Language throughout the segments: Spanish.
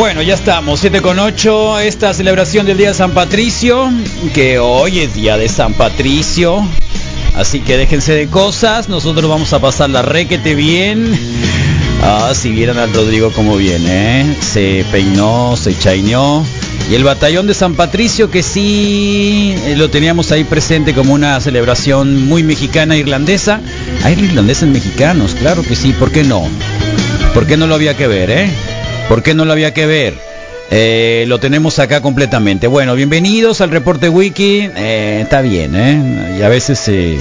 Bueno, ya estamos, 7 con 8, esta celebración del Día de San Patricio, que hoy es Día de San Patricio, así que déjense de cosas, nosotros vamos a pasar la requete bien. Ah, si vieran al Rodrigo como viene, ¿eh? se peinó, se chaineó. Y el batallón de San Patricio, que sí eh, lo teníamos ahí presente como una celebración muy mexicana irlandesa. Hay irlandeses mexicanos, claro que sí, ¿por qué no? ¿Por qué no lo había que ver, eh? ¿Por qué no lo había que ver? Eh, lo tenemos acá completamente. Bueno, bienvenidos al reporte wiki. Eh, está bien, ¿eh? Y a veces, eh,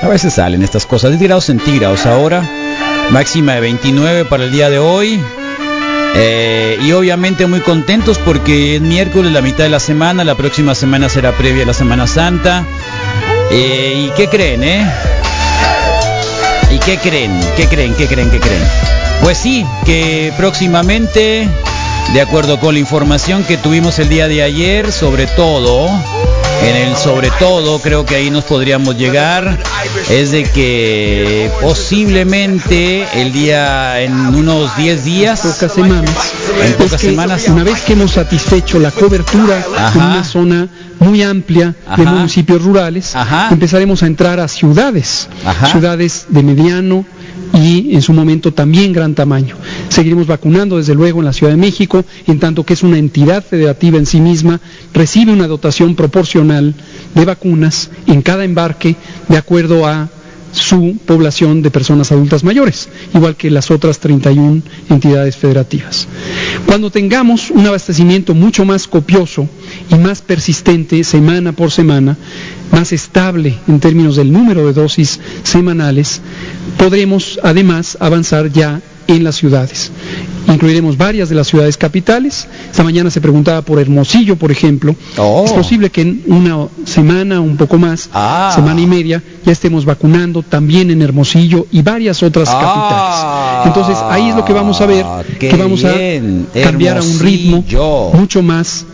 a veces salen estas cosas. 10 grados centígrados ahora. Máxima de 29 para el día de hoy. Eh, y obviamente muy contentos porque es miércoles, la mitad de la semana. La próxima semana será previa a la Semana Santa. ¿Y qué creen, eh? ¿Y qué creen? ¿Qué creen? ¿Qué creen? ¿Qué creen? Pues sí, que próximamente, de acuerdo con la información que tuvimos el día de ayer, sobre todo, en el sobre todo, creo que ahí nos podríamos llegar, es de que posiblemente el día, en unos 10 días, pocas semanas, en es pocas que semanas, una vez que hemos satisfecho la cobertura en una zona muy amplia de municipios rurales, Ajá. empezaremos a entrar a ciudades, Ajá. ciudades de mediano y en su momento también gran tamaño. Seguiremos vacunando desde luego en la Ciudad de México, en tanto que es una entidad federativa en sí misma, recibe una dotación proporcional de vacunas en cada embarque de acuerdo a su población de personas adultas mayores, igual que las otras 31 entidades federativas. Cuando tengamos un abastecimiento mucho más copioso y más persistente semana por semana, más estable en términos del número de dosis semanales, podremos además avanzar ya en las ciudades. Incluiremos varias de las ciudades capitales. Esta mañana se preguntaba por Hermosillo, por ejemplo. Oh. Es posible que en una semana, un poco más, Ah. semana y media, ya estemos vacunando también en Hermosillo y varias otras Ah, capitales. Entonces ahí es lo que vamos a ver, qué que vamos bien. a cambiar a un ritmo mucho más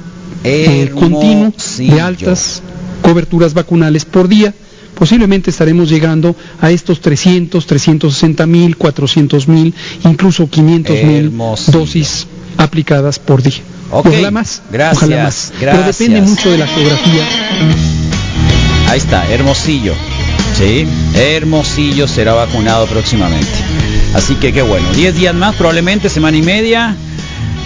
eh, continuo de altas coberturas vacunales por día. Posiblemente estaremos llegando a estos 300, 360 mil, 400 mil, incluso 500 mil dosis aplicadas por día. Ok, Ojalá más, gracias, ojalá más. Pero gracias. depende mucho de la geografía. Ahí está, Hermosillo. Sí, Hermosillo será vacunado próximamente. Así que qué bueno. 10 días más, probablemente semana y media.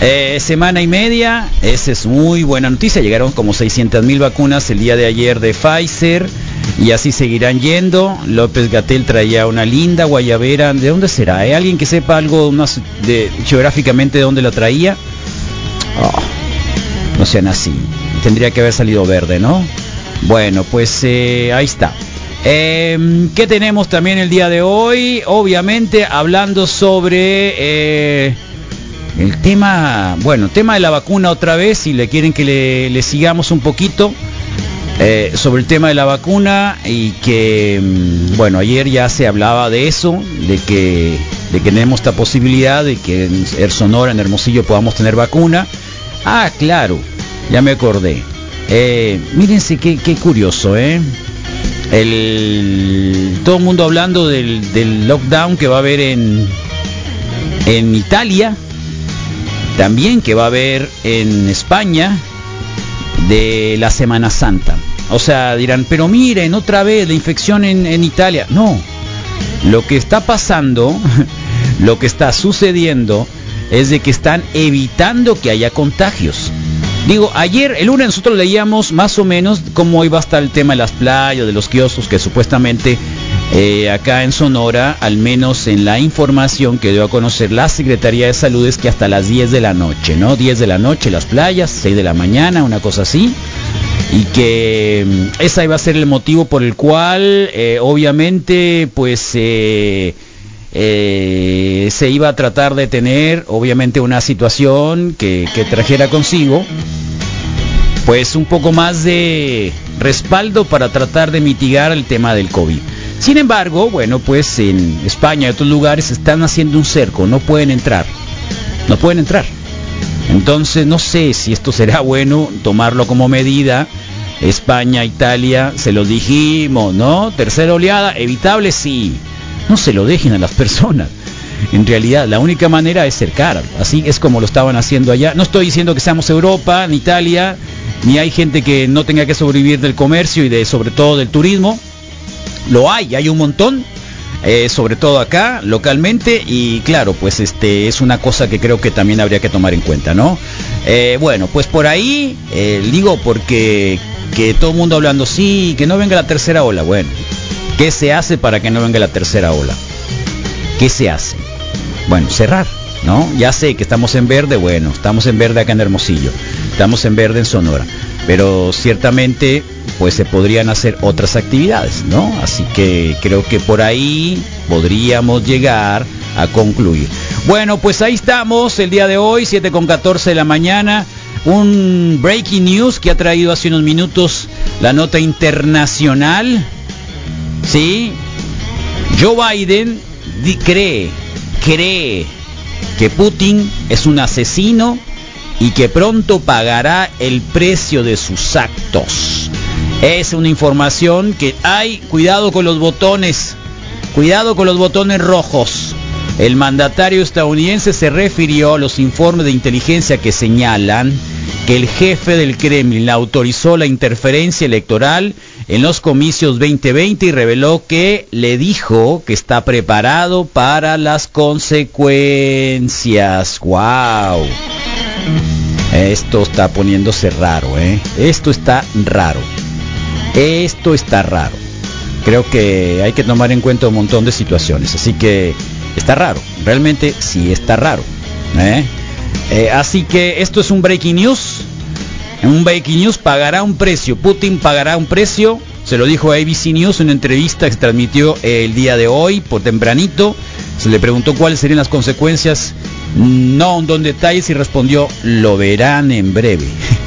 Eh, semana y media, esa es muy buena noticia. Llegaron como 600 mil vacunas el día de ayer de Pfizer y así seguirán yendo. López Gatel traía una linda guayabera. ¿De dónde será? ¿Hay alguien que sepa algo más de, geográficamente de dónde la traía? Oh, no sean así. Tendría que haber salido verde, ¿no? Bueno, pues eh, ahí está. Eh, ¿Qué tenemos también el día de hoy? Obviamente hablando sobre eh, el tema, bueno, tema de la vacuna otra vez, si le quieren que le, sigamos un poquito. eh, sobre el tema de la vacuna y que, mm, bueno, ayer ya se hablaba de eso, de que, de que tenemos esta posibilidad de que en Er- Sonora, en Hermosillo, podamos tener vacuna. Ah, claro, ya me acordé. Eh, mírense qué, qué curioso, ¿eh? El, todo el mundo hablando del, del lockdown que va a haber en, en Italia, también que va a haber en España de la Semana Santa. O sea, dirán, pero miren, otra vez la infección en, Italia. No, lo que está pasando, lo que está sucediendo es de que están evitando que haya contagios. Digo, ayer, el lunes nosotros leíamos más o menos cómo iba a estar el tema de las playas, de los kioscos, que supuestamente eh, acá en Sonora, al menos en la información que dio a conocer la Secretaría de Salud, es que hasta las 10 de la noche, ¿no? 10 de la noche las playas, 6 de la mañana, una cosa así. Y que mm, esa iba a ser el motivo por el cual, eh, obviamente, pues... eh, se iba a tratar de tener obviamente una situación que, que trajera consigo pues un poco más de respaldo para tratar de mitigar el tema del COVID. Sin embargo, bueno, pues en España y otros lugares están haciendo un cerco, no pueden entrar, no pueden entrar. Entonces no sé si esto será bueno tomarlo como medida. España, Italia, se los dijimos, ¿no? Tercera oleada, evitable sí. No se lo dejen a las personas. en realidad la única manera es cercar, así es como lo estaban haciendo allá. No estoy diciendo que seamos Europa, ni Italia, ni hay gente que no tenga que sobrevivir del comercio y de sobre todo del turismo. Lo hay, hay un montón, eh, sobre todo acá, localmente, y claro, pues este es una cosa que creo que también habría que tomar en cuenta, ¿no? Eh, bueno, pues por ahí, eh, digo, porque que todo el mundo hablando, sí, que no venga la tercera ola, bueno, ¿qué se hace para que no venga la tercera ola? ¿Qué se hace? Bueno, cerrar, ¿no? Ya sé que estamos en verde, bueno, estamos en verde acá en Hermosillo, estamos en verde en Sonora, pero ciertamente pues se podrían hacer otras actividades, ¿no? Así que creo que por ahí podríamos llegar a concluir. Bueno, pues ahí estamos el día de hoy, 7 con 14 de la mañana. Un breaking news que ha traído hace unos minutos la nota internacional. ¿Sí? Joe Biden cree, cree que Putin es un asesino y que pronto pagará el precio de sus actos. Es una información que hay, cuidado con los botones, cuidado con los botones rojos. El mandatario estadounidense se refirió a los informes de inteligencia que señalan que el jefe del Kremlin autorizó la interferencia electoral en los comicios 2020 y reveló que le dijo que está preparado para las consecuencias. ¡Wow! Esto está poniéndose raro, ¿eh? Esto está raro. Esto está raro. Creo que hay que tomar en cuenta un montón de situaciones. Así que está raro. Realmente sí está raro. ¿eh? Eh, así que esto es un breaking news. Un breaking news pagará un precio. Putin pagará un precio. Se lo dijo a ABC News en una entrevista que se transmitió el día de hoy por tempranito. Se le preguntó cuáles serían las consecuencias. No un don detalles y respondió, lo verán en breve.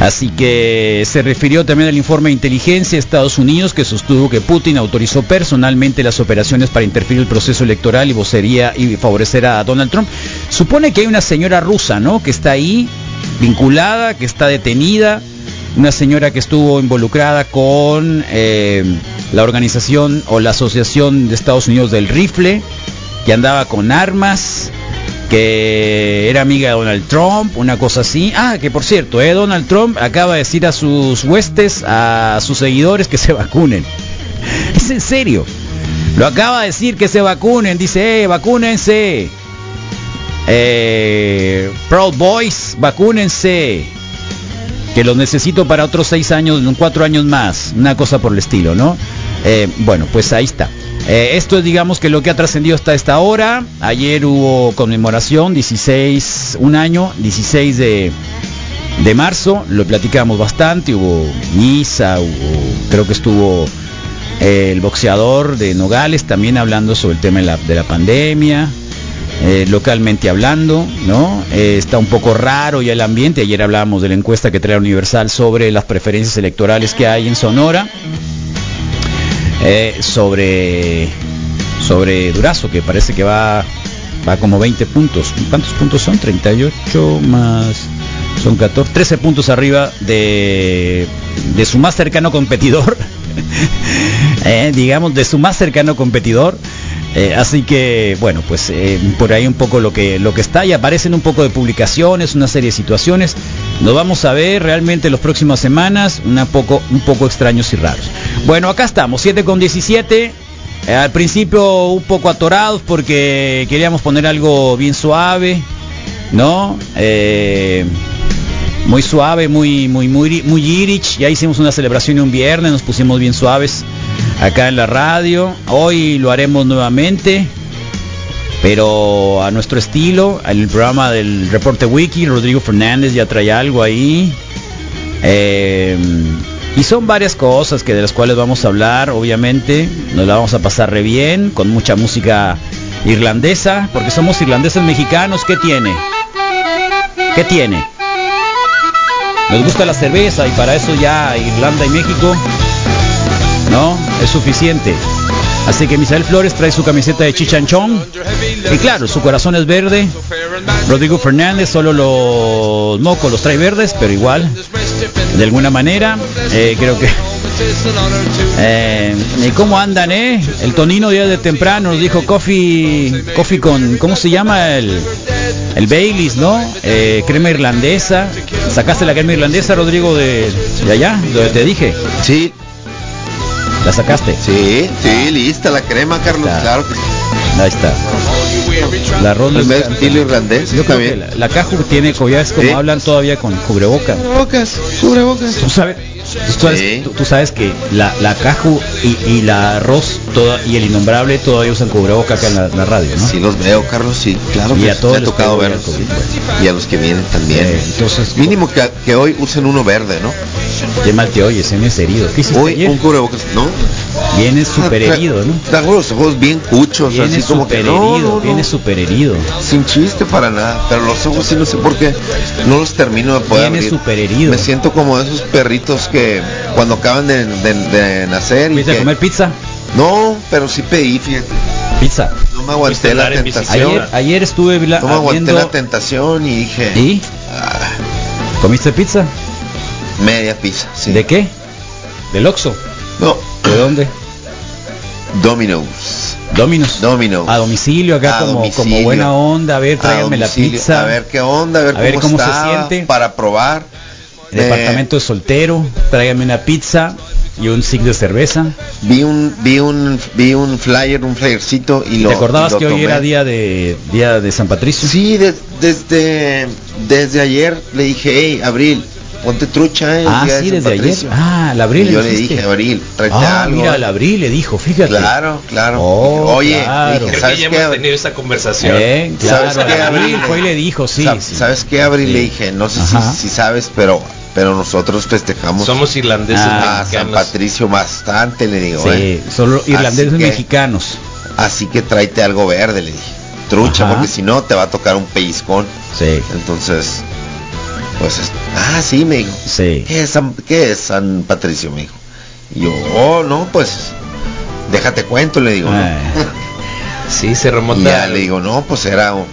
Así que se refirió también al informe de inteligencia de Estados Unidos que sostuvo que Putin autorizó personalmente las operaciones para interferir el proceso electoral y vocería y favorecer a Donald Trump. Supone que hay una señora rusa, ¿no? Que está ahí vinculada, que está detenida, una señora que estuvo involucrada con eh, la organización o la Asociación de Estados Unidos del Rifle, que andaba con armas que era amiga de Donald Trump, una cosa así. Ah, que por cierto, eh, Donald Trump acaba de decir a sus huestes, a sus seguidores que se vacunen. Es en serio. Lo acaba de decir que se vacunen. Dice, eh, vacúnense. Eh, Proud Boys, vacúnense. Que los necesito para otros seis años, cuatro años más. Una cosa por el estilo, ¿no? Eh, bueno, pues ahí está. Eh, esto es digamos que lo que ha trascendido hasta esta hora. Ayer hubo conmemoración, 16, un año, 16 de, de marzo, lo platicamos bastante, hubo misa, hubo, creo que estuvo eh, el boxeador de Nogales también hablando sobre el tema de la, de la pandemia. Eh, localmente hablando, ¿no? está un poco raro ya el ambiente. Ayer hablábamos de la encuesta que trae Universal sobre las preferencias electorales que hay en Sonora. Eh, sobre sobre Durazo, que parece que va va como 20 puntos. ¿Cuántos puntos son? 38 más son 14, 13 puntos arriba de, de su más cercano competidor. Eh, digamos, de su más cercano competidor. Eh, así que, bueno, pues por ahí un poco lo que, lo que está y aparecen un poco de publicaciones, una serie de situaciones. Nos vamos a ver realmente en las próximas semanas, una poco, un poco extraños y raros. Bueno, acá estamos, 7 con 17. Eh, al principio un poco atorados porque queríamos poner algo bien suave, ¿no? Eh, muy suave, muy, muy, muy, muy irich. Ya hicimos una celebración un viernes, nos pusimos bien suaves acá en la radio. Hoy lo haremos nuevamente pero a nuestro estilo, en el programa del Reporte Wiki, Rodrigo Fernández ya trae algo ahí. Eh, y son varias cosas que de las cuales vamos a hablar, obviamente. Nos la vamos a pasar re bien, con mucha música irlandesa, porque somos irlandeses mexicanos. ¿Qué tiene? ¿Qué tiene? Nos gusta la cerveza y para eso ya Irlanda y México, ¿no? Es suficiente. Así que Misael Flores trae su camiseta de chichanchón. Y claro, su corazón es verde. Rodrigo Fernández solo los mocos los trae verdes, pero igual, de alguna manera, eh, creo que Eh, ¿Y cómo andan, eh? El Tonino día de temprano nos dijo coffee, coffee con, ¿cómo se llama? El, el Baileys, ¿no? Eh, crema irlandesa. ¿Sacaste la crema irlandesa, Rodrigo, de, de allá? Donde te dije. Sí, ¿La sacaste? sí, sí, lista la crema, Carlos, Claro. claro que sí. Ahí está. La ronda El estilo irlandés, Yo también. la, la caja tiene collares como Sí. hablan todavía con cubreboca. Cubrebocas, cubrebocas. Tú sabes, tú sabes, Sí. tú- tú sabes que la, la caju y, y la arroz toda, y el innombrable todavía usan cubreboca acá en la, radio, ¿no? Sí los veo, Carlos, sí, claro Y que a todos me ha tocado verlos. sí. Y a los que vienen también. Eh, entonces, Mínimo que, que hoy usen uno verde, ¿no? Qué mal te oyes, vienes herido. ¿Qué hiciste Hoy ayer? un cubrebocas, ¿no? Vienes súper Ah, herido, ¿no? Traigo los ojos bien cuchos, Vienes así como que herido, no, no. vienes súper herido. Sin chiste para nada, pero los ojos sí no sé por qué no los termino de poder Vienes súper herido. Me siento como esos perritos que cuando acaban de, de- de nacer y ¿Fuiste a que- comer pizza? No, pero sí pedí, fíjate. Pizza. No me aguanté la tentación. Ayer, ayer estuve vila- No me aguanté viendo... la tentación y dije, ¿Y? "Ah, ¿Comiste pizza? media pizza, sí. ¿De qué? ¿Del Oxxo? No, ¿De dónde? Domino's. Dominos. Domino's. A domicilio acá A como, domicilio. como buena onda. A ver, A tráiganme la pizza. A ver qué onda, a ver, A ver cómo, cómo se siente. Para probar. Eh, Departamento de soltero. Tráiganme una pizza y un sig de cerveza. Vi un, vi un, vi un flyer, un flyercito y lo. ¿Te acordabas lo que hoy era día de día de San Patricio? Sí, de- desde, desde ayer le dije, hey, Abril, ponte trucha, eh, el Ah, sí, desde ayer. Patricio". Ah, al abril. Y yo le dije, Abril, tráete ah, algo. mira, al abril le dijo, fíjate. Claro, claro. Oh, Oye, claro. dije, Creo ¿sabes que ya qué? hemos tenido esa conversación. Eh, claro, ¿Sabes qué, abril Abril? fue y le dijo, sí. Sa- sí. ¿Sabes qué, Abril? Sí. Le dije, no sé si, si sabes, pero pero nosotros festejamos Somos irlandeses Ah, a San. Patricio bastante, le digo, Sí, eh. solo irlandeses Así que- mexicanos. Así que tráete algo verde, le dije. Trucha, Ajá. porque si no te va a tocar un pellizcón. Sí, Entonces, pues, es- ah, sí, me dijo. sí. ¿Qué es San, qué es San Patricio? Me dijo. Y yo, oh, no, pues, déjate cuento, le digo. ¿no? Ah. Sí, se Y remonta. ya le digo, no, pues era, un-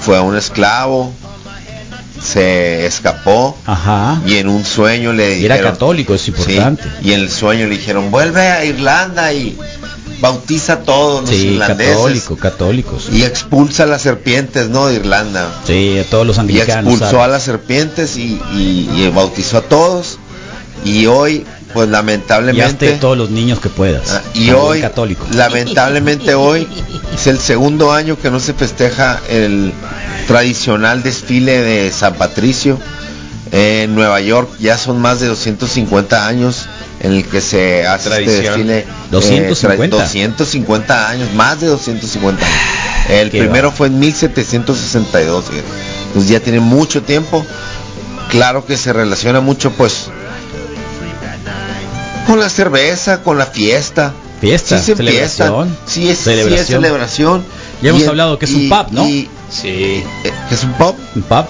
fue un esclavo, se escapó Ajá. y en un sueño le Y era dijeron, católico, es Sí, importante. y en el sueño le dijeron, vuelve a Irlanda y bautiza a todos los Sí, irlandeses católico, católicos. y expulsa a las serpientes, ¿no? De Irlanda. Sí, a todos los Y anglicanos. expulsó ¿sabes? a las serpientes y, y- y bautizó a todos. Y hoy, pues Y lamentablemente, todos los niños que puedas. ah, y hoy, católico. lamentablemente hoy, es el segundo año que no se festeja el tradicional desfile de San Patricio. En Nueva York ya son más de 250 años en el que se hace este Tradición. desfile. eh, 250. tra- 250 años, más de 250 años. El Qué primero va. fue en 1762. fíjate. Entonces ya tiene mucho tiempo. Claro que se relaciona mucho pues con la cerveza, con la fiesta. Fiesta, Sí se celebración. empiezan. Sí es celebración. Sí es celebración. Ya hemos Y hablado que es un pub, ¿no? y- Sí. eh, ¿que es un pub? ¿Un pub?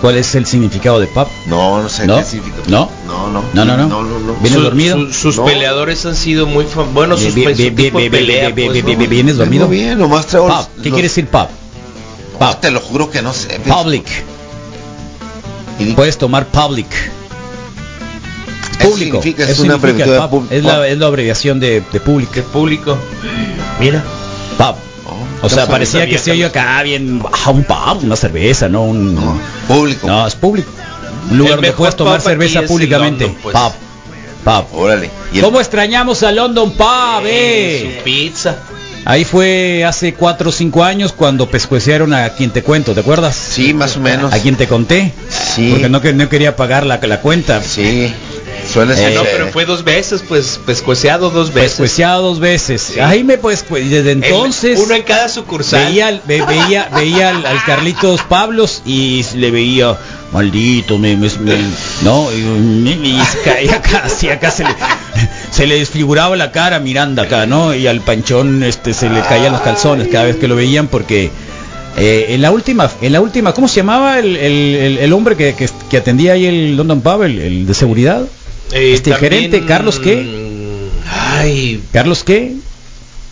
¿Cuál es el significado de pub? No, no sé ¿No? qué significa. ¿No? No, no. No, no, no. No, no, no. ¿Vienes Su- dormido? su- sus No. peleadores han sido muy fam- bueno, sus, pues, ¿Vienes dormido? Bien, nomás traigo Pub. ¿Qué los- quiere decir pub? No, Pub. te lo juro que no sé. Public. Y- Puedes tomar public. Público. significa, es Eso una de pub. Es la, es la abreviación de, de público. ¿Qué público? Mira. Pub. Oh, O sea, no parecía que se oye acá bien, ah, un pub, una cerveza, no un... No, público. No, es público. Un lugar donde mejor puedes tomar cerveza públicamente. London, pues. Pub. Pub. Órale. Y el- ¿Cómo extrañamos a London Pub, eh? Su pizza. Ahí fue hace 4 o 5 años cuando pescuecearon a quien te cuento, ¿te acuerdas? Sí, más o menos. A quien te conté. Sí. Porque no, que- no quería pagar la, la cuenta. Sí. Suele Eh, ser. no, pero fue dos veces, pues pescueceado dos veces. Pescueciado dos veces. Sí. Ahí me pues, pues, desde El- entonces uno en cada sucursal. veía, ve- veía, veía al, al Carlitos Pablos y le veía maldito, me, me- me- no, y, caía casi acá se le, se le desfiguraba la cara a Miranda acá, ¿no? Y al Panchón este se le caían los calzones cada vez que lo veían porque eh, en la última, en la última, ¿cómo se llamaba el, el- el- el hombre que, que- que atendía ahí el London Pub, el, el de seguridad? Eh, este gerente, ¿Carlos qué? Ay, ¿Carlos qué?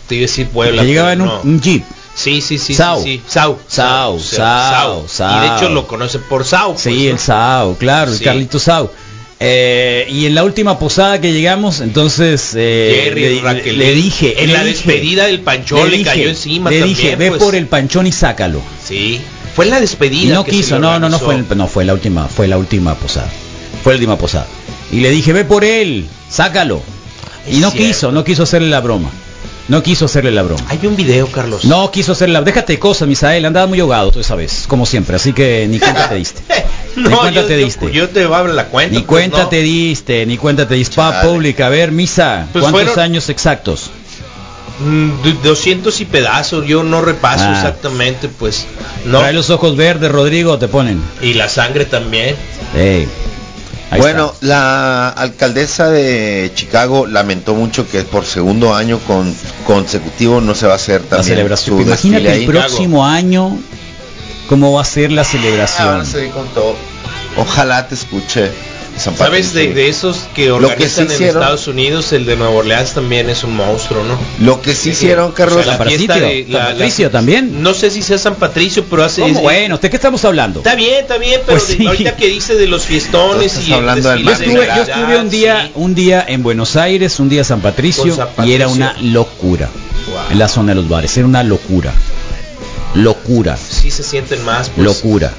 te iba a decir Puebla. que llegaba en un, no. un jeep. Sí, sí, sí. Sau. Sí, sí. Sau. Sau, Sau, Y de hecho lo conoce por Sau. pues, Sí, ¿no? el Sao, claro, el. Carlito Sao. Eh, y en la última posada que llegamos, entonces eh, Jerry, le, Raquel. le dije, En le la dije, despedida del panchón le dije, cayó encima Le también, dije, ve pues. por el panchón y sácalo. Sí. Fue en la despedida. Y no que quiso, no, no, no fue, el- no fue la última, fue la última posada. Fue la última posada. Y le dije, ve por él, sácalo. Es Y no cierto. quiso, no quiso hacerle la broma. No quiso hacerle la broma. Hay un video, Carlos. No quiso hacerle la Déjate de cosas, Misael, andaba muy ahogado tú esa vez, como siempre, así que ni cuenta te diste. no, ni cuenta yo, te diste. Yo, te voy a la cuenta. ni pues, cuenta no. te diste, ni cuenta te diste. Pa pública, a ver, Misa, Pues ¿cuántos fueron- años exactos? Mm, de- 200 y pedazos, yo no repaso Ah. exactamente, pues. No. Trae los ojos verdes, Rodrigo, te ponen. Y la sangre también. Ahí bueno, está. la alcaldesa de Chicago lamentó mucho que por segundo año con, consecutivo no se va a hacer la también celebración. su Imagínate el ahí. próximo año cómo va a ser la Ah, celebración. van a seguir con todo. Ojalá te escuche San ¿Sabes de, Patricio. de esos que Lo que organizan sí en hicieron- Estados Unidos? El de Nueva Orleans también es un monstruo, ¿no? Lo que sí hicieron, Carlos, O sea, la San fiesta Patricio, de- San la- Patricio la- también. No sé si sea San Patricio, pero hace... ¿Cómo? es- Bueno, ¿de qué estamos hablando? Está bien, está bien, pero Pues de- sí. ahorita que dice de los fiestones y el hablando del Yo estuve, yo estuve un día, sí. un día en Buenos Aires, un día San Patricio, San y era Patricio. una locura Wow. en la zona de los bares, era una locura, locura, Sí se sienten más, pues. locura.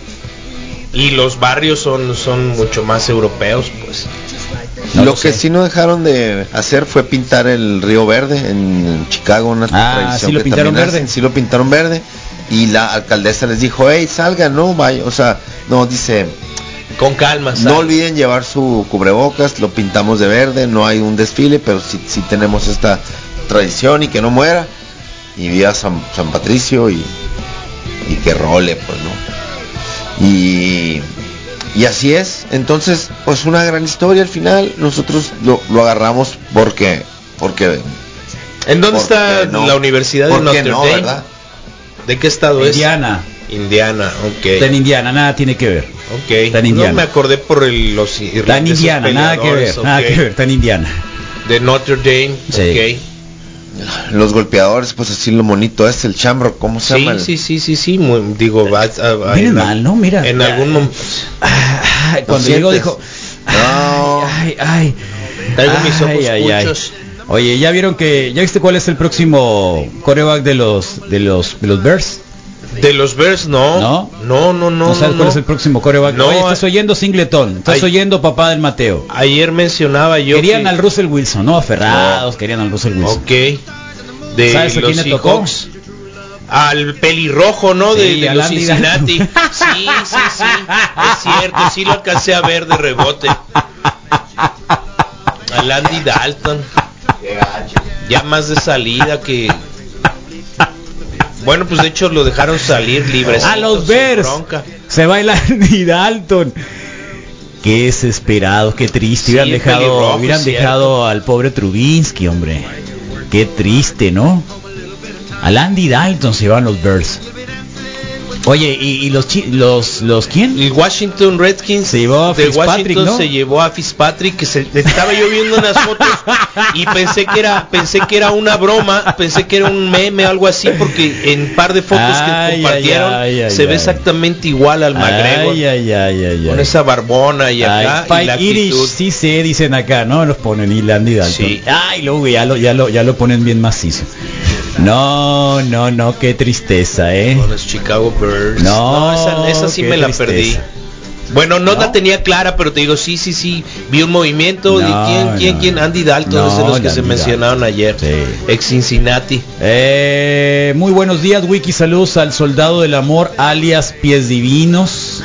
Y los barrios son, son mucho más europeos, pues. No lo lo que sí no dejaron de hacer fue pintar el río verde en Chicago, una Ah, tradición sí lo que pintaron también verde. hacen, sí lo pintaron verde y la alcaldesa les dijo, hey, salgan, no, vaya, o sea, no, dice, Con calma, no olviden llevar su cubrebocas, lo pintamos de verde, no hay un desfile, pero sí, sí tenemos esta tradición y que no muera, y viva San, San Patricio y, y que role, pues, ¿no? Y, y así es, entonces, pues una gran historia al final, nosotros lo, lo agarramos porque, porque, ¿En dónde ¿por está no? la Universidad de ¿Por qué Notre no, Dame? ¿De qué estado es? Indiana, Indiana, ok. está en Indiana, nada tiene que ver. Ok. Está en Indiana. No me acordé por el- los Está en Indiana, nada que ver, nada ok. que ver, está en Indiana. De Notre Dame, Sí. Los golpeadores, pues así lo bonito es el chambro, ¿cómo se ok. llama? Sí, sí, sí, sí, sí, muy- digo, va a- a- en mal, ¿no? Mira. En algún momento Cuando ¿Lo llegó dijo, No. ay, ay, ay. Traigo mis ojos Ay, ay. Oye, ¿ya vieron que ya viste cuál es el próximo coreback de los de los de los Bears? De los Bears no. ¿No? No, no, no. No, sabes no, cuál no. es el próximo coreback. No, Oye, estás oyendo Singleton, estás ay. oyendo papá del Mateo. Ayer mencionaba yo Querían que- al Russell Wilson, no aferrados, querían al Russell Wilson. Ok. De ¿Sabes a quién le tocó? Al pelirrojo, ¿no? De- Sí, de, a los Cincinnati. Sí, sí, sí. Es cierto, sí lo alcancé a ver de rebote. Al Andy Dalton. Ya más de salida que. Bueno, pues de hecho lo dejaron salir libre. A los Bears. Se va el Andy Dalton. Qué desesperado, qué triste. Sí, hubieran dejado, hubieran cierto. dejado al pobre Trubinsky, hombre. Qué triste, ¿no? Al Andy Dalton se van los Bears. Oye, ¿y, y los, los los quién? El Washington Redskins Se llevó a de Fitzpatrick, Washington ¿no? se llevó a Fitzpatrick que se estaba yo viendo unas fotos y pensé que era pensé que era una broma, pensé que era un meme o algo así porque en par de fotos Ay, que compartieron ay, ay, se ve exactamente igual al McGregor Ay, ay, ay, ay, con esa barbona y acá y la Irish, sí sé, dicen acá, ¿no? Los ponen y Andy Dalton. Sí. Ay, luego ya lo, ya lo, ya lo ponen bien macizo. No, no, no, qué tristeza, ¿eh? con los Chicago Bears. No, esa, esa sí me la tristeza. perdí. Bueno, no, ¿No? la tenía clara, pero te digo, sí, sí, sí, vi un movimiento. No, ¿Y quién, quién, quién? Andy Dalton, es de los que Andy se mencionaron ayer. Sí. Ex Cincinnati. Eh, muy buenos días, Wiki. Saludos al soldado del amor, alias Pies Divinos.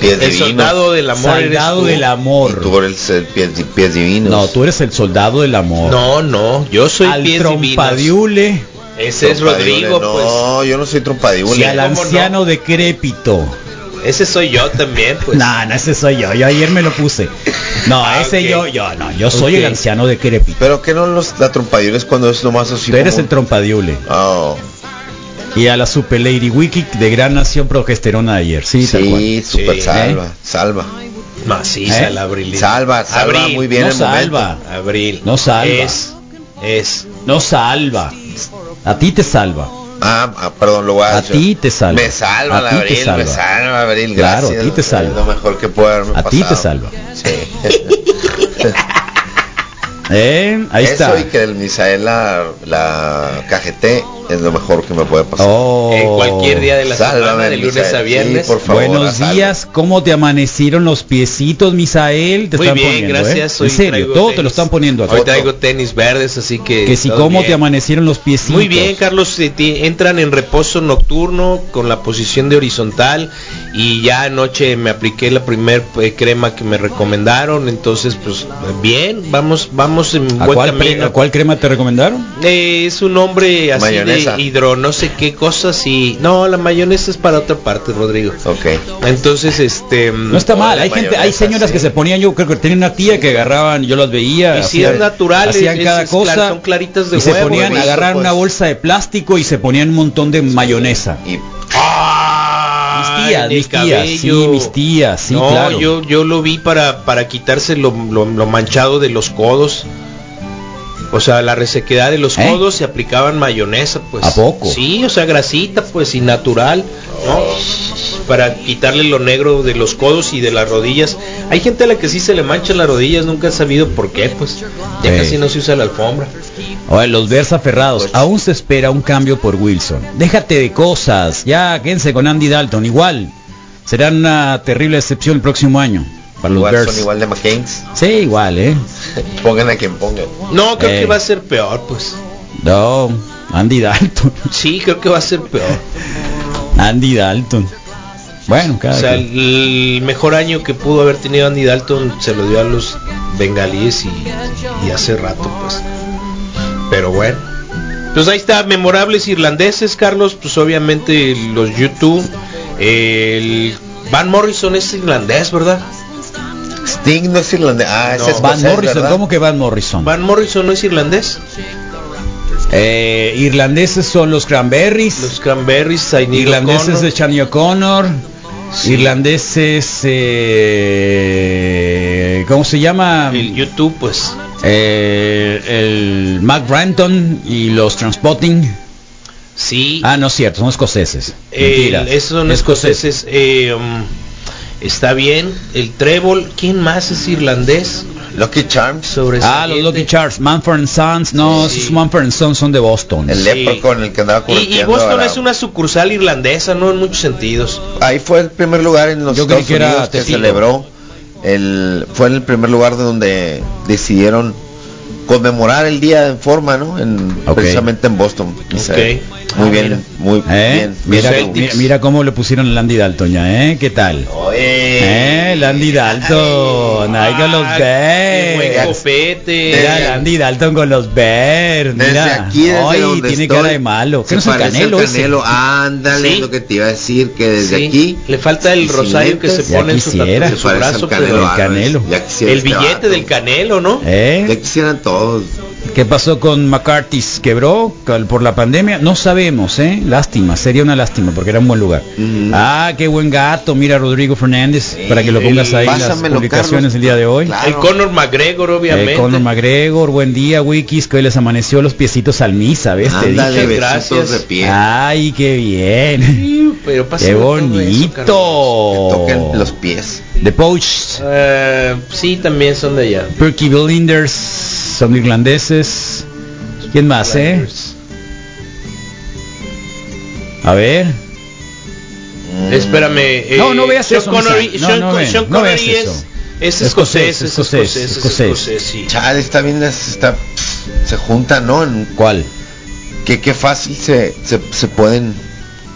Pies El soldado del amor. eres soldado tú. del Y amor. tú eres el pies, pies divinos. No, tú eres el soldado del amor. No, no, yo soy al pies divinos. trompadiule Ese es Rodrigo, No, yo no soy y trompadiule. al ¿cómo anciano decrépito. pues. Ese soy yo también, pues. No, no, ese soy yo. Yo ayer me lo puse. No, Ah, ese yo, yo, no, yo soy el anciano decrépito. Pero que no los la trompadiule es cuando es lo más así. Tú eres como- el trompadiule. Oh, Y a la Super Lady Wiki de Gran Nación Progesterona de ayer. Sí, tal cual. sí, super Sí. salva, salva. Maciza ¿Eh? la Abril. Salva, salva Abril, muy bien no el momento. salva. Abril. No salva. Es. Es. No salva. A ti te salva. Ah, ah, perdón, lo voy a A ti te salva. Me salva A la ti te abril, salva. me salva abril, Claro, gracias. a ti te salva. Es lo mejor que puede haberme A ti te salva. Sí. ¿Eh? Ahí Eso está. y que el Misael la, la KGT es lo mejor que me puede pasar. Oh. En cualquier día de la Sálvame, semana, de lunes Misael. a viernes. Sí, por favor, Buenos días, ¿cómo te amanecieron los piecitos, Misael? Te Muy están bien, poniendo, ¿eh? gracias. hoy En serio, todo te lo están poniendo aquí. Hoy traigo tenis verdes, así que. Que si cómo bien. te amanecieron los piecitos. Muy bien, Carlos, eh, entran en reposo nocturno con la posición de horizontal y ya anoche me apliqué la primer eh, crema que me recomendaron, entonces pues bien, vamos vamos en ¿A buen cuál, pre- camino. a cuál crema te recomendaron? Eh, es un nombre así Mayonesa. de hidro, no sé qué cosas y no, la mayonesa es para otra parte, Rodrigo. Ok. Entonces, este No está mal, hay gente, hay señoras que se ponían, yo creo que tenía una tía que agarraban, yo las veía, Y si es natural, hacían es- cada es cosa clar- son claritas de y se huevo, ponían, he visto, agarraron una pues. bolsa de plástico y se ponían un montón de mayonesa. Y Mis tías, mis tías, sí, mis tías, sí, no, claro. yo, yo lo vi para, para quitarse lo, lo- lo manchado de los codos. O sea, la resequedad de los ¿Eh? codos se aplicaban mayonesa, pues. ¿A poco? Sí, o sea, grasita, pues, y natural, ¿no? Para quitarle lo negro de los codos y de las rodillas. Hay gente a la que sí se le manchan las rodillas, nunca he sabido por qué, pues. Ya Sí. casi no se usa la alfombra. Oye, los Bears aferrados, aún se espera un cambio por Wilson. Déjate de cosas, ya quédense con Andy Dalton, igual. Será una terrible excepción el próximo año para los igual Bears. son igual de McCain's. Sí, igual, ¿eh? Pongan a quien pongan. No, creo Eh. que va a ser peor, pues. No, Andy Dalton. Sí, creo que va a ser peor. Andy Dalton. Bueno, cada O sea, quien. el mejor año que pudo haber tenido Andy Dalton se lo dio a los bengalíes y, y hace rato, pues. Pero bueno. Pues ahí está, memorables irlandeses, Carlos, pues obviamente los YouTube. El Van Morrison es irlandés, ¿verdad? Sting no es irlandés. Ah, ese No. es Van Morrison, ¿verdad? ¿cómo que Van Morrison? Van Morrison no es irlandés. Eh, irlandeses son los Cranberries. Los Cranberries, irlandeses de Shani O'Connor. Sí. Irlandeses, eh, ¿cómo se llama? El YouTube, pues. Eh, el Mac Branton y los Transpotting. Sí. Ah, no es cierto, son escoceses. Mentira. esos son escoceses. eh, um, está bien. El Trébol, ¿quién más es irlandés? Lucky Charms. Sobre Ah, los Lucky Charms, Manford and Sons. No, Sí. esos Manford and Sons son de Boston. El Sí. Leprechaun, el que andaba Y, y Boston la- es una sucursal irlandesa, ¿no? En muchos sentidos. Ahí fue el primer lugar en los Yo creí Estados que era Unidos que celebró. El, fue el primer lugar de donde decidieron conmemorar el día en forma, ¿no? En, Ok. Precisamente en Boston. Misael. Ok. Muy Ah, bien, mira. muy ¿Eh? bien. Mira, mira, mira cómo le pusieron el Andy Dalton ya, ¿eh? ¿Qué tal? Oye. ¿Eh? El Andy Dalton. Ahí con los Ah, qué buen Bears. copete. Mira, el Andy Dalton con los Bears. Desde Mira. aquí, desde Ay, donde tiene estoy, cara de malo. ¿Qué se no es el parece al canelo, ese? Canelo. Ándale, Sí. es lo que te iba a decir, que desde Sí, aquí... Le falta el rosario que se pone en su, brazo, Canelo el. Canelo. El este billete del canelo, ¿no? ¿Eh? Ya quisieran todos. ¿Qué pasó con McCarthy? ¿Quebró por la pandemia? No sabemos, ¿eh? Lástima, sería una lástima porque era un buen lugar. Ah, qué buen gato, mira Rodrigo Fernández, para que lo pongas ahí en las publicaciones Carlos. el día de hoy. Claro. El Conor McGregor, obviamente. Eh, Conor McGregor, buen día, Wikis, que hoy les amaneció los piecitos al misa, ¿ves? Te dije. Gracias. de pie. Ay, qué bien. Sí, Pero Qué eso, bonito. Carlos. Que toquen los pies. The Poached, Eh, sí, también son de allá. Perky Blinders, son irlandeses. ¿Quién más, eh? A ver. Mm. Espérame. eh, No, no veas Sean eso, Connery. No, Sean, no Sean no veas Connery es, eso. es Escocés, escocés, es escocés, escocés, es escocés. escocés, sí. Chale, está bien, es- está, se juntan, ¿no? En- ¿Cuál? que qué fácil se, se, se pueden,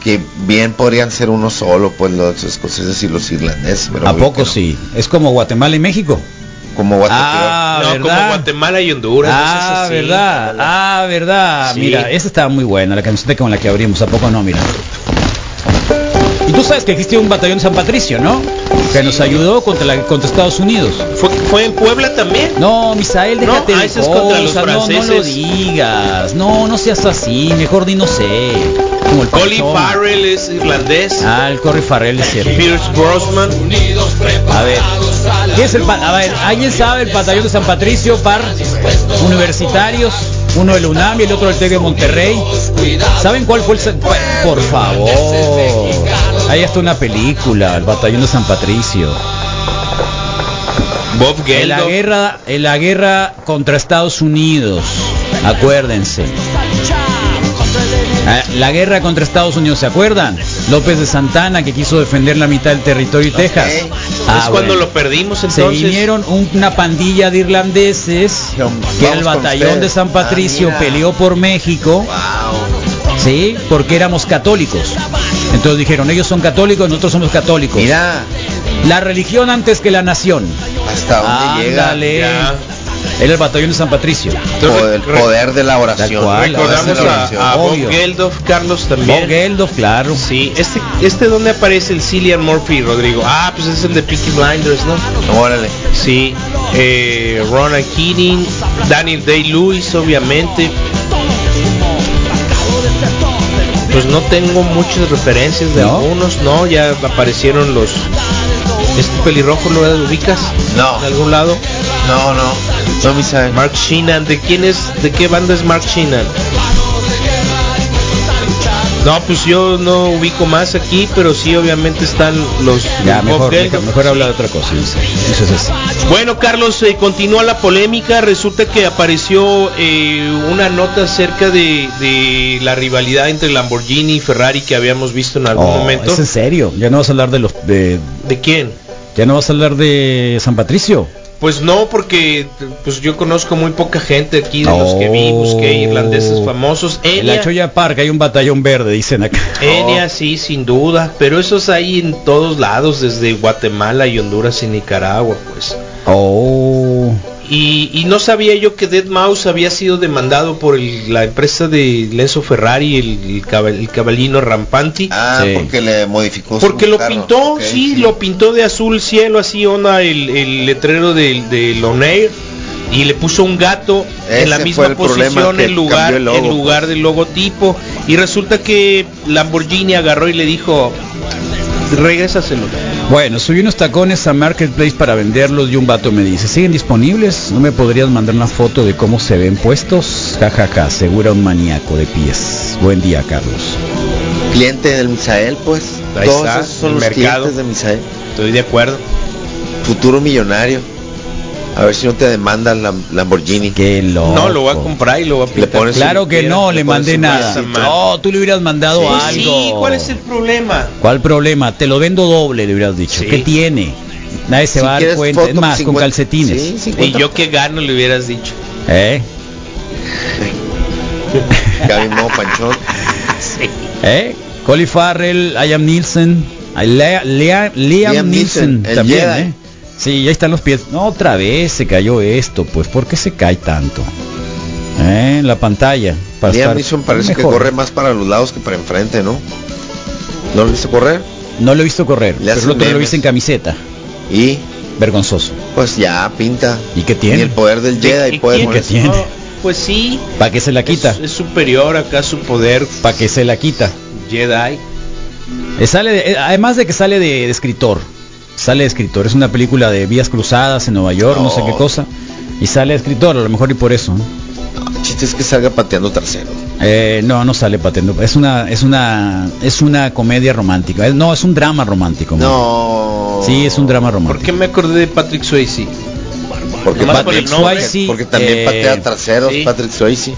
que bien podrían ser uno solo, pues los escoceses y los irlandeses. Pero ¿A poco no. sí? Es como Guatemala y México. Como Guatemala. Ah, no, ¿verdad? como Guatemala y Honduras. Ah, es así, verdad. Ah, verdad. Sí. Mira, esa estaba muy buena, la canción con la que abrimos. ¿A poco no? Mira. Y tú sabes que existió un batallón de San Patricio, ¿no? Que nos ayudó contra, la, contra Estados Unidos. ¿Fue, fue en Puebla también? No, Misael, No, déjate ah, de contra los cosas, no, no lo franceses. digas. No, no seas así, mejor di no sé. Como el Colin. Farrell es irlandés. Ah, el Corey Farrell es cierto. Pierce Brosnan. A ver, ¿qué es el A ver, ¿alguien sabe el batallón de San Patricio, par universitarios? Uno del UNAM y el otro del TEC de Monterrey. ¿Saben cuál fue el... Por favor. Ahí está una película, el batallón de San Patricio. Bob En la guerra, en la guerra contra Estados Unidos. Acuérdense. Ah, La guerra contra Estados Unidos, ¿se acuerdan? López de Santana que quiso defender la mitad del territorio de Texas. Ok. Ah, es cuando bueno. lo perdimos Se entonces. vinieron un- una pandilla de irlandeses que era el batallón de San Patricio, Ah, peleó por México, Wow. ¿sí? Porque éramos católicos. Entonces dijeron, ellos son católicos, nosotros somos católicos. Mira, La religión antes que la nación. hasta dónde llega Ándale. Ya. Era el batallón de San Patricio. El poder de la oración. Cual. Recordamos Poder de la oración. a, a Bob. Geldof, Carlos Bob también. Geldof, claro. Sí, este, este donde aparece el Cillian Murphy, Rodrigo. Ah, pues es el de Peaky Blinders, ¿no? Órale. Sí, eh, Ronan Keating, Daniel Day-Lewis, obviamente. Pues no tengo muchas referencias de ¿No? algunos, no, ya aparecieron los... ¿Este pelirrojo lo ubicas? No. ¿En algún lado? No, no. No me sabe. Mark Sheenan, ¿de quién es? ¿De qué banda es Mark Sheenan? No, pues yo no ubico más aquí, pero sí obviamente están los Ya, mejor, Geldof. mejor habla de otra cosa. dice. Eso es así. Bueno, Carlos, eh, continúa la polémica. Resulta que apareció eh, una nota acerca de, de la rivalidad entre Lamborghini y Ferrari que habíamos visto en algún Oh, momento. ¿Es en serio? ¿Ya no vas a hablar de los... De, ¿De quién? ¿Ya no vas a hablar de San Patricio? Pues no, porque pues yo conozco muy poca gente aquí de los que vi, busqué irlandeses famosos. En la Choya Park hay un batallón verde, dicen acá. Enya, sí, sin duda, pero esos hay en todos lados, desde Guatemala y Honduras y Nicaragua, pues. Oh. Y, y no sabía yo que Dead Mouse había sido demandado por el- la empresa de Lenzo Ferrari, el, el, cab- el caballino Rampanti. Ah, Sí. porque le modificó su Porque lo carro. pintó, Ok, sí, lo pintó de azul cielo, así onda el, el letrero del de Lonair y le puso un gato Ese en la misma posición en lugar, el logo, en lugar pues. del logotipo y resulta que Lamborghini agarró y le dijo regrésaselo. Bueno, subí unos tacones a Marketplace para venderlos y un vato me dice, ¿siguen disponibles? ¿No me podrías mandar una foto de cómo se ven puestos? Ja, ja, ja, segura un maníaco de pies. Buen día, Carlos. Cliente del Misael, pues. Ahí Todos está, esos son el los mercado. clientes de Misael. Estoy de acuerdo. Futuro millonario. A ver si no te demanda la Lamborghini. Qué loco. No, lo voy a comprar y lo voy a Le pintar. pones Claro que no, le mandé nada. No, tú le hubieras mandado Pues algo. sí, ¿cuál es el problema? ¿Cuál problema? Te lo vendo doble, le hubieras dicho. Sí. ¿Qué tiene? Nadie se Si va a dar cuenta. foto, es más, con 50 calcetines. Sí, Y 50. yo que gano le hubieras dicho. ¿Eh? Gaby Mo Panchón. ¿Eh? Colin Farrell, Liam Nielsen, Lea- Lea- Liam, el también, Jedi. ¿eh? Sí, ahí están los pies. No, otra vez se cayó esto, pues, ¿por qué se cae tanto? ¿Eh? En la pantalla. Para estar Neeson parece que corre más para los lados que para enfrente, ¿no? ¿No lo viste correr? No lo he visto correr, Le pero el otro lo viste en camiseta. Y Vergonzoso. pues ya pinta. ¿Y qué Y tiene? el poder del Jedi ¿Y con ¿Qué tiene? No, pues sí. ¿Para qué se la quita? Es, es superior acá su poder ¿Para qué se la quita? Jedi. Eh, sale de- eh, además de que sale de, de escritor. Sale de escritor. Es una película de vías cruzadas en Nueva York, no, sé qué cosa. Y sale escritor, a lo mejor y por eso. ¿no? Chiste es que salga pateando trasero. Eh, no, no sale pateando. Es una, es una, es una comedia romántica. No, es un drama romántico. man. No. Sí, es un drama ¿Por romántico. qué me acordé de Patrick Swayze? Porque Nomás Patrick por. Swayze, porque también eh, patea traseros, sí. Patrick Swayze.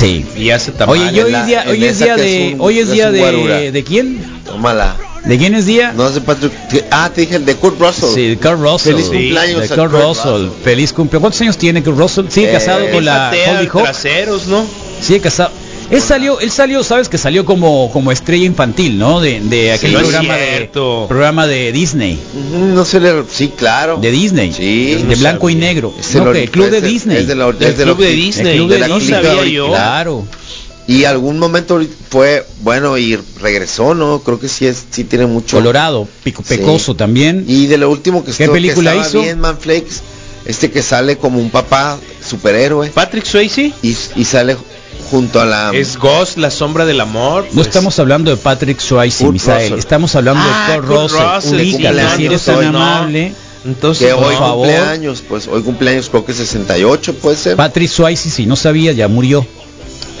Sí. Y hace. Oye, y hoy la- día, en hoy es día de, es un- hoy es día de, ¿de quién? Tómala. ¿De quién es día? No es de Patrick. Ah, te dije el de Kurt Russell. Sí, de Kurt Russell. Feliz Sí, cumpleaños de Kurt Kurt Russell. Russell. Feliz cumpleaños. ¿Cuántos años tiene Kurt Russell? Sigue Eh, casado con la Holly Hawk. traseros, ¿no? Sigue casado. Él salió, él salió, sabes que salió como, como estrella infantil, ¿no? De, de aquel no es programa de programa de Disney, No se le. Sí, claro. de Disney, Sí. de blanco y negro. Es el No, que ori- el club de es el- Disney. Es de la, es de la- club de Disney. El club de la no Disney. clica sabía yo. Claro. Y algún momento fue bueno y regresó, ¿no? Creo que sí es, sí tiene mucho. Colorado, pico, Sí. pecoso también. Y de lo último que ¿Qué estuvo- que película estaba hizo? bien, Man Flakes, este que sale como un papá superhéroe Patrick Swayze y, y sale junto a la es Ghost, la sombra del amor. No pues. estamos hablando de Patrick Swayze, Kurt Misael. Russell. Estamos hablando Ah, de Kurt Kurt Russell. Russell, cumpleaños si eres tan hoy, ¿no? amable. Entonces, que por hoy favor. cumpleaños, pues hoy cumpleaños creo que 68 puede ser. Patrick Swayze, si no sabía, ya murió.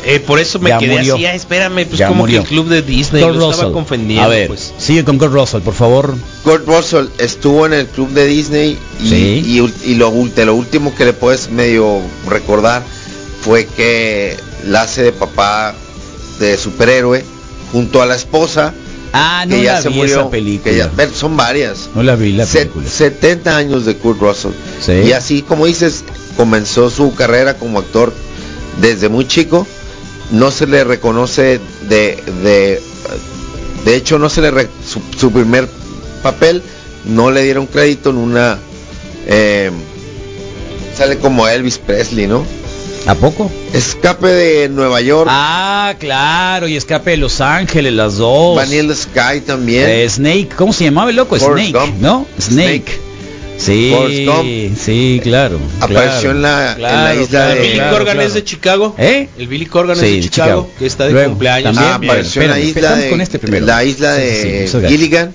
Eh, por eso me Ya quedé murió. así, ah, espérame, pues Ya como murió. que el club de Disney Kurt lo estaba confundiendo, A ver, pues. sigue con Kurt Russell, por favor. Kurt Russell estuvo en el club de Disney y, Sí. y ul- y lo, ul- de lo último que le puedes medio recordar fue que la hace de papá de superhéroe junto a la esposa Ah, no que ya la se vi murió. esa película. que ya- ver, son varias. No la vi la Se- película. 70 años de Kurt Russell. Sí. Y así como dices, comenzó su carrera como actor desde muy chico. No se le reconoce de de de hecho no se le re- su, su primer papel no le dieron crédito en una eh, sale como Elvis Presley, ¿no? ¿A poco? Escape de Nueva York, Ah, claro, y Escape de Los Ángeles, las dos. Vanilla Sky también. Eh, Snake, ¿cómo se llamaba el loco? Forrest Snake, Gump. ¿no? Snake. Sí, Forrest sí, claro. Apareció en la- en la isla El de- Billy claro, Corgan claro. es de Chicago. ¿Eh? El Billy Corgan Sí, es de de Chicago, Chicago. que está de Luego, cumpleaños. también. Ah, bien, apareció en la espérame, isla de con este primero. la isla Sí, sí, sí, de. Gilligan.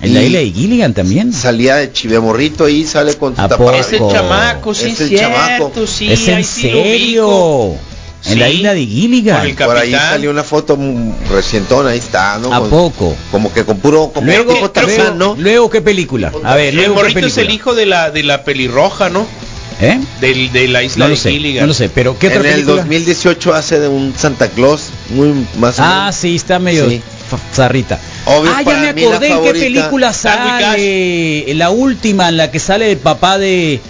En la isla de Gilligan también. Salía de Chivemorrito y sale con ¿A su poco? Es el Poco. chamaco, sí, Es el cierto, chamaco. sí, es en serio. En la isla de Con Gilligan. el Por ahí salió una foto recientona, ahí está, ¿no? ¿A Con- poco? Como que con puro, como Luego, Tarzán, luego, ¿no? luego, ¿qué película? A ver, el luego qué morrito es el hijo de la de la pelirroja, ¿no? ¿Eh? Del, de la isla No lo de sé, Gilligan. no lo sé, pero ¿qué otra en el película? 2018 hace de un Santa Claus, muy más o Ah, menos. sí, está medio Sí. zarrita. Obvio, ah, ya me acordé en qué película sale. La última, en la que sale el papá de.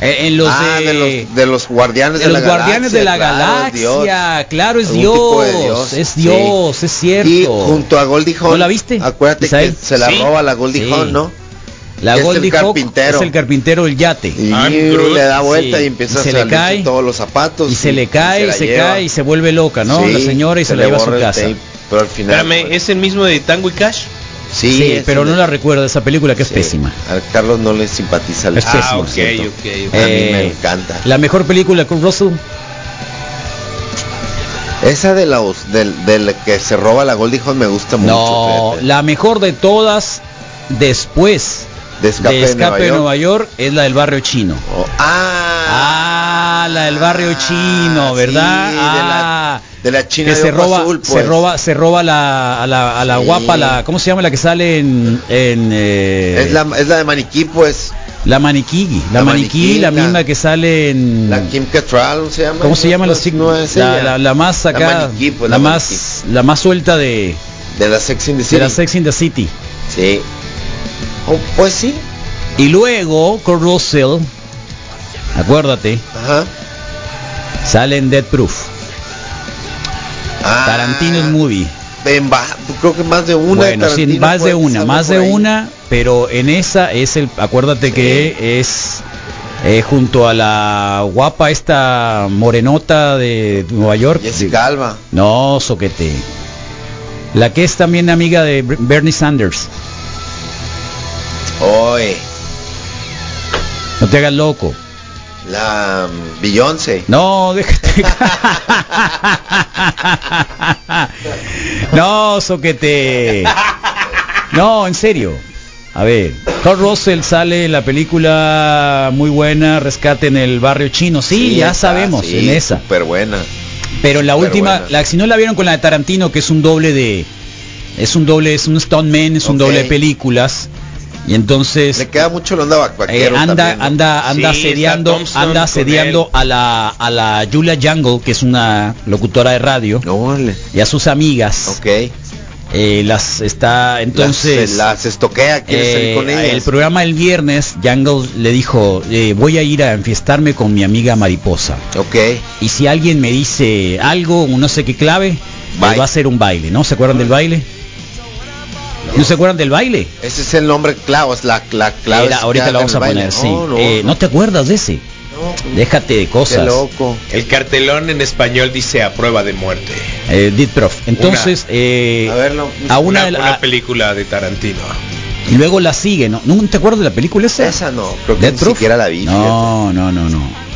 Eh, en los ah, de, de los, de los guardianes de de, los la guardianes de la claro, es Dios. galaxia. Claro, es Dios, tipo de Dios, Es sí. Dios, es cierto. Y junto a Goldie Hawn. ¿No la viste, Acuérdate que se la Sí. roba la Goldie Sí. Hawn, ¿no? la es el Goldie Hawn carpintero. es el carpintero del yate. Y Ah, le da vuelta Sí. y empieza Y a se le salirse cae. todos los zapatos. Y se le cae, y la se, lleva. cae y se vuelve loca, ¿no? Sí, la señora y se, la le lleva a su el casa. tape, pero al final. Espérame, pues, ¿es el mismo de Tango y Cash? Sí, pero no la recuerdo esa película que es sí. pésima. A Carlos no le simpatiza el Es Ah, pésimo, ok, siento. ok, ok. A mí Eh, me encanta. La mejor película con Russell. Esa de los del, del que se roba la Goldie Hawn me gusta mucho. No, fíjate. la mejor de todas después de escape, de de Escape Nueva de York. Nueva York es la del barrio chino. Oh, ah, Ah, la del barrio chino, sí, ¿verdad? de la- Ah, de la china que de se roba, azul, se pues. roba, se roba la, a la, a la Sí. guapa, la, ¿cómo se llama la que sale en, en eh, Es la, es la de maniquí, pues. la maniquí, la, La maniquí, maniquí, la, misma que sale en, La Kim Cattrall se llama. ¿cómo se llama la, Pues, no es la, la, más acá, maniquí, pues, la, más, la más suelta de, De la Sex in the de City. la Sex in the City. Sí. Oh, pues sí. Y luego Kurt Russell, acuérdate, Ajá. sale en Dead Proof, Ah, Tarantino's Movie. en creo que más de una. bueno, sí, más de una, más de ahí. una, pero en esa es el, acuérdate que es eh, junto a la guapa esta morenota de Nueva York. Jessica Alba. No, soquete. La que es también amiga de Ber- Bernie Sanders. Oye, No te hagas loco. la mm, Beyoncé. No, déjate. no, soquete. No, en serio. A ver, Kurt Russell sale en la película muy buena, Rescate en el barrio chino. Sí, ya está, sabemos, sí, en esa. Súper buena. Pero en la última, buena. la, si no la vieron con la de Tarantino, que es un doble de, es un doble, es un stuntman, es un doble de películas. Y entonces Le queda mucho vac- eh, anda, también, ¿no? anda, anda Sí, Thompson anda con asediando a la, a la Julia Jungle, que es una locutora de radio, Órale. y a sus amigas. Ok. Eh, las está entonces Las, las estoquea, quiere salir eh, con ellas. el programa el viernes Jungle le dijo eh, voy a ir a enfiestarme con mi amiga mariposa Ok. y si alguien me dice algo no sé qué clave va a ser un baile ¿no se acuerdan del baile? ¿No se acuerdan del baile? Ese es el nombre clave, es la, la clave. Era- ahorita lo vamos a poner sí Oh, no, Eh, ¿no te acuerdas de ese? no, déjate de Qué cosas loco. El cartelón en español dice a prueba de muerte. eh, Prof. entonces eh, A verlo. a una, Una, de la- una película de Tarantino. y luego la sigue ¿no? ¿no te acuerdas de la película esa? Esa no, creo que ni siquiera la vi. No, no, no, no.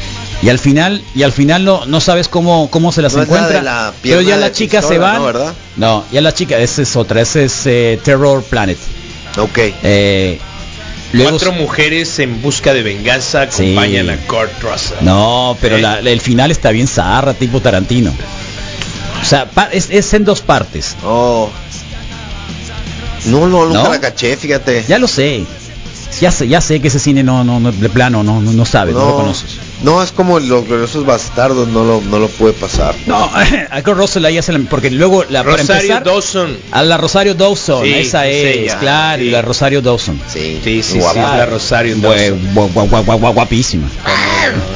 Y al final, y al final no, no sabes cómo, cómo se las No la encuentra. la pero ya las chicas se van. ¿no, verdad? No, ya la chica, esa es otra, esa es eh, Terror Planet. Ok. Eh, Luego- Cuatro mujeres en busca de venganza acompañan a Kurt Russell. No, pero ¿Eh? la- el final está bien zarra, tipo Tarantino. O sea, pa- es, es en dos partes. Oh. No, no, nunca ¿No? la caché, fíjate. Ya lo sé. Ya sé, ya sé que ese cine no, no, no de plano, no, no, no sabes, no, lo conoces. No, es como los gloriosos bastardos, no lo, no lo pude pasar. No, a Kurt Russell ahí hace la, porque luego la para Rosario empezar, Dawson. a la Rosario Dawson, Sí, esa es ella, claro, y sí. la Rosario Dawson. Sí, Sí, sí, sí, guapa. la Rosario Dawson. gua- gua- gua- gua- guapísima.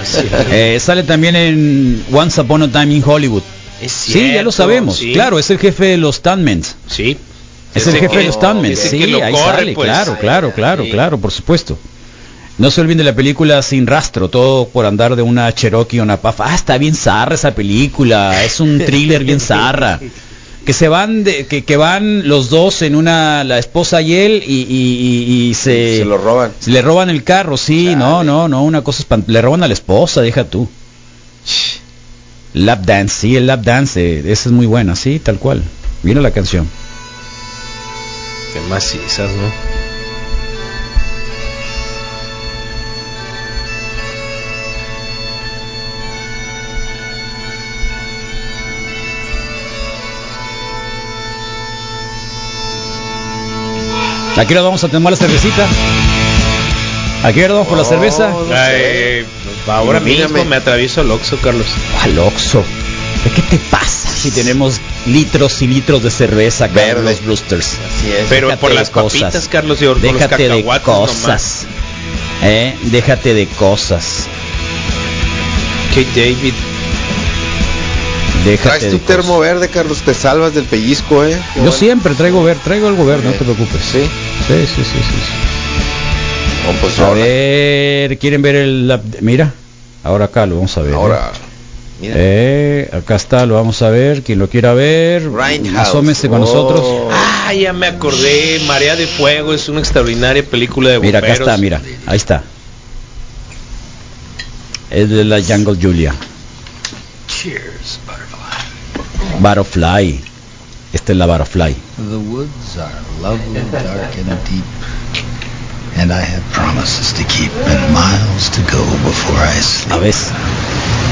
Sí. Eh, sale también en Once Upon a Time in Hollywood. Es sí, ya lo sabemos. sí. Claro, es el jefe de los Stuntmens. Sí. Es el jefe que- de los Stuntmens. ese Sí, que lo ahí corre, sale, pues. claro, claro, claro, Sí. claro, por supuesto. No se olviden de la película Sin Rastro, todo por andar de una Cherokee a una Pafa. Ah, está bien zarra esa película, es un thriller bien zarra. Que se van, de, que, que van los dos en una, la esposa y él, y, y- y- y se, Se lo roban. se le roban el carro, sí, no, no, no, una cosa espant- Le roban a la esposa, deja tú. Lap Dance, sí, el Lap Dance, eh, esa es muy buena, sí, tal cual. Viene la canción. Qué macizas, ¿no? ¿A qué hora vamos a tomar la cervecita? ¿A qué hora vamos por la Oh, cerveza? no sé. Ay, ahora mismo me atravieso el Oxxo, Carlos. Al Oxxo. ¿De qué te pasa si tenemos litros y litros de cerveza acá en Verde. los Brewsters? Así es. Pero Déjate por las cosas. papitas, Carlos, y por los Déjate de cosas. ¿Eh? Déjate de cosas. Que David. Déjate Traes tu termo verde, Carlos, te salvas del pellizco, ¿eh? Qué Yo bueno. siempre traigo ver, traigo algo verde, no te preocupes. Sí. Sí, sí, sí, sí. sí. Pues A ahora. ver, ¿quieren ver el... la- Mira, ahora acá lo vamos a ver. ¿eh? Ahora. Mira. Eh, acá está, lo vamos a ver. Quien lo quiera ver, asómese con Oh. nosotros. Ah, ya me acordé. Marea de Fuego es una extraordinaria película de Mira, acá bomberos. está, mira, ahí está. Es de la Jungle Julia. Cheers, butterfly. Butterfly. Esta es la Butterfly. The woods are lovely, dark and deep, and I have promises to keep and miles to go before I sleep. A ver,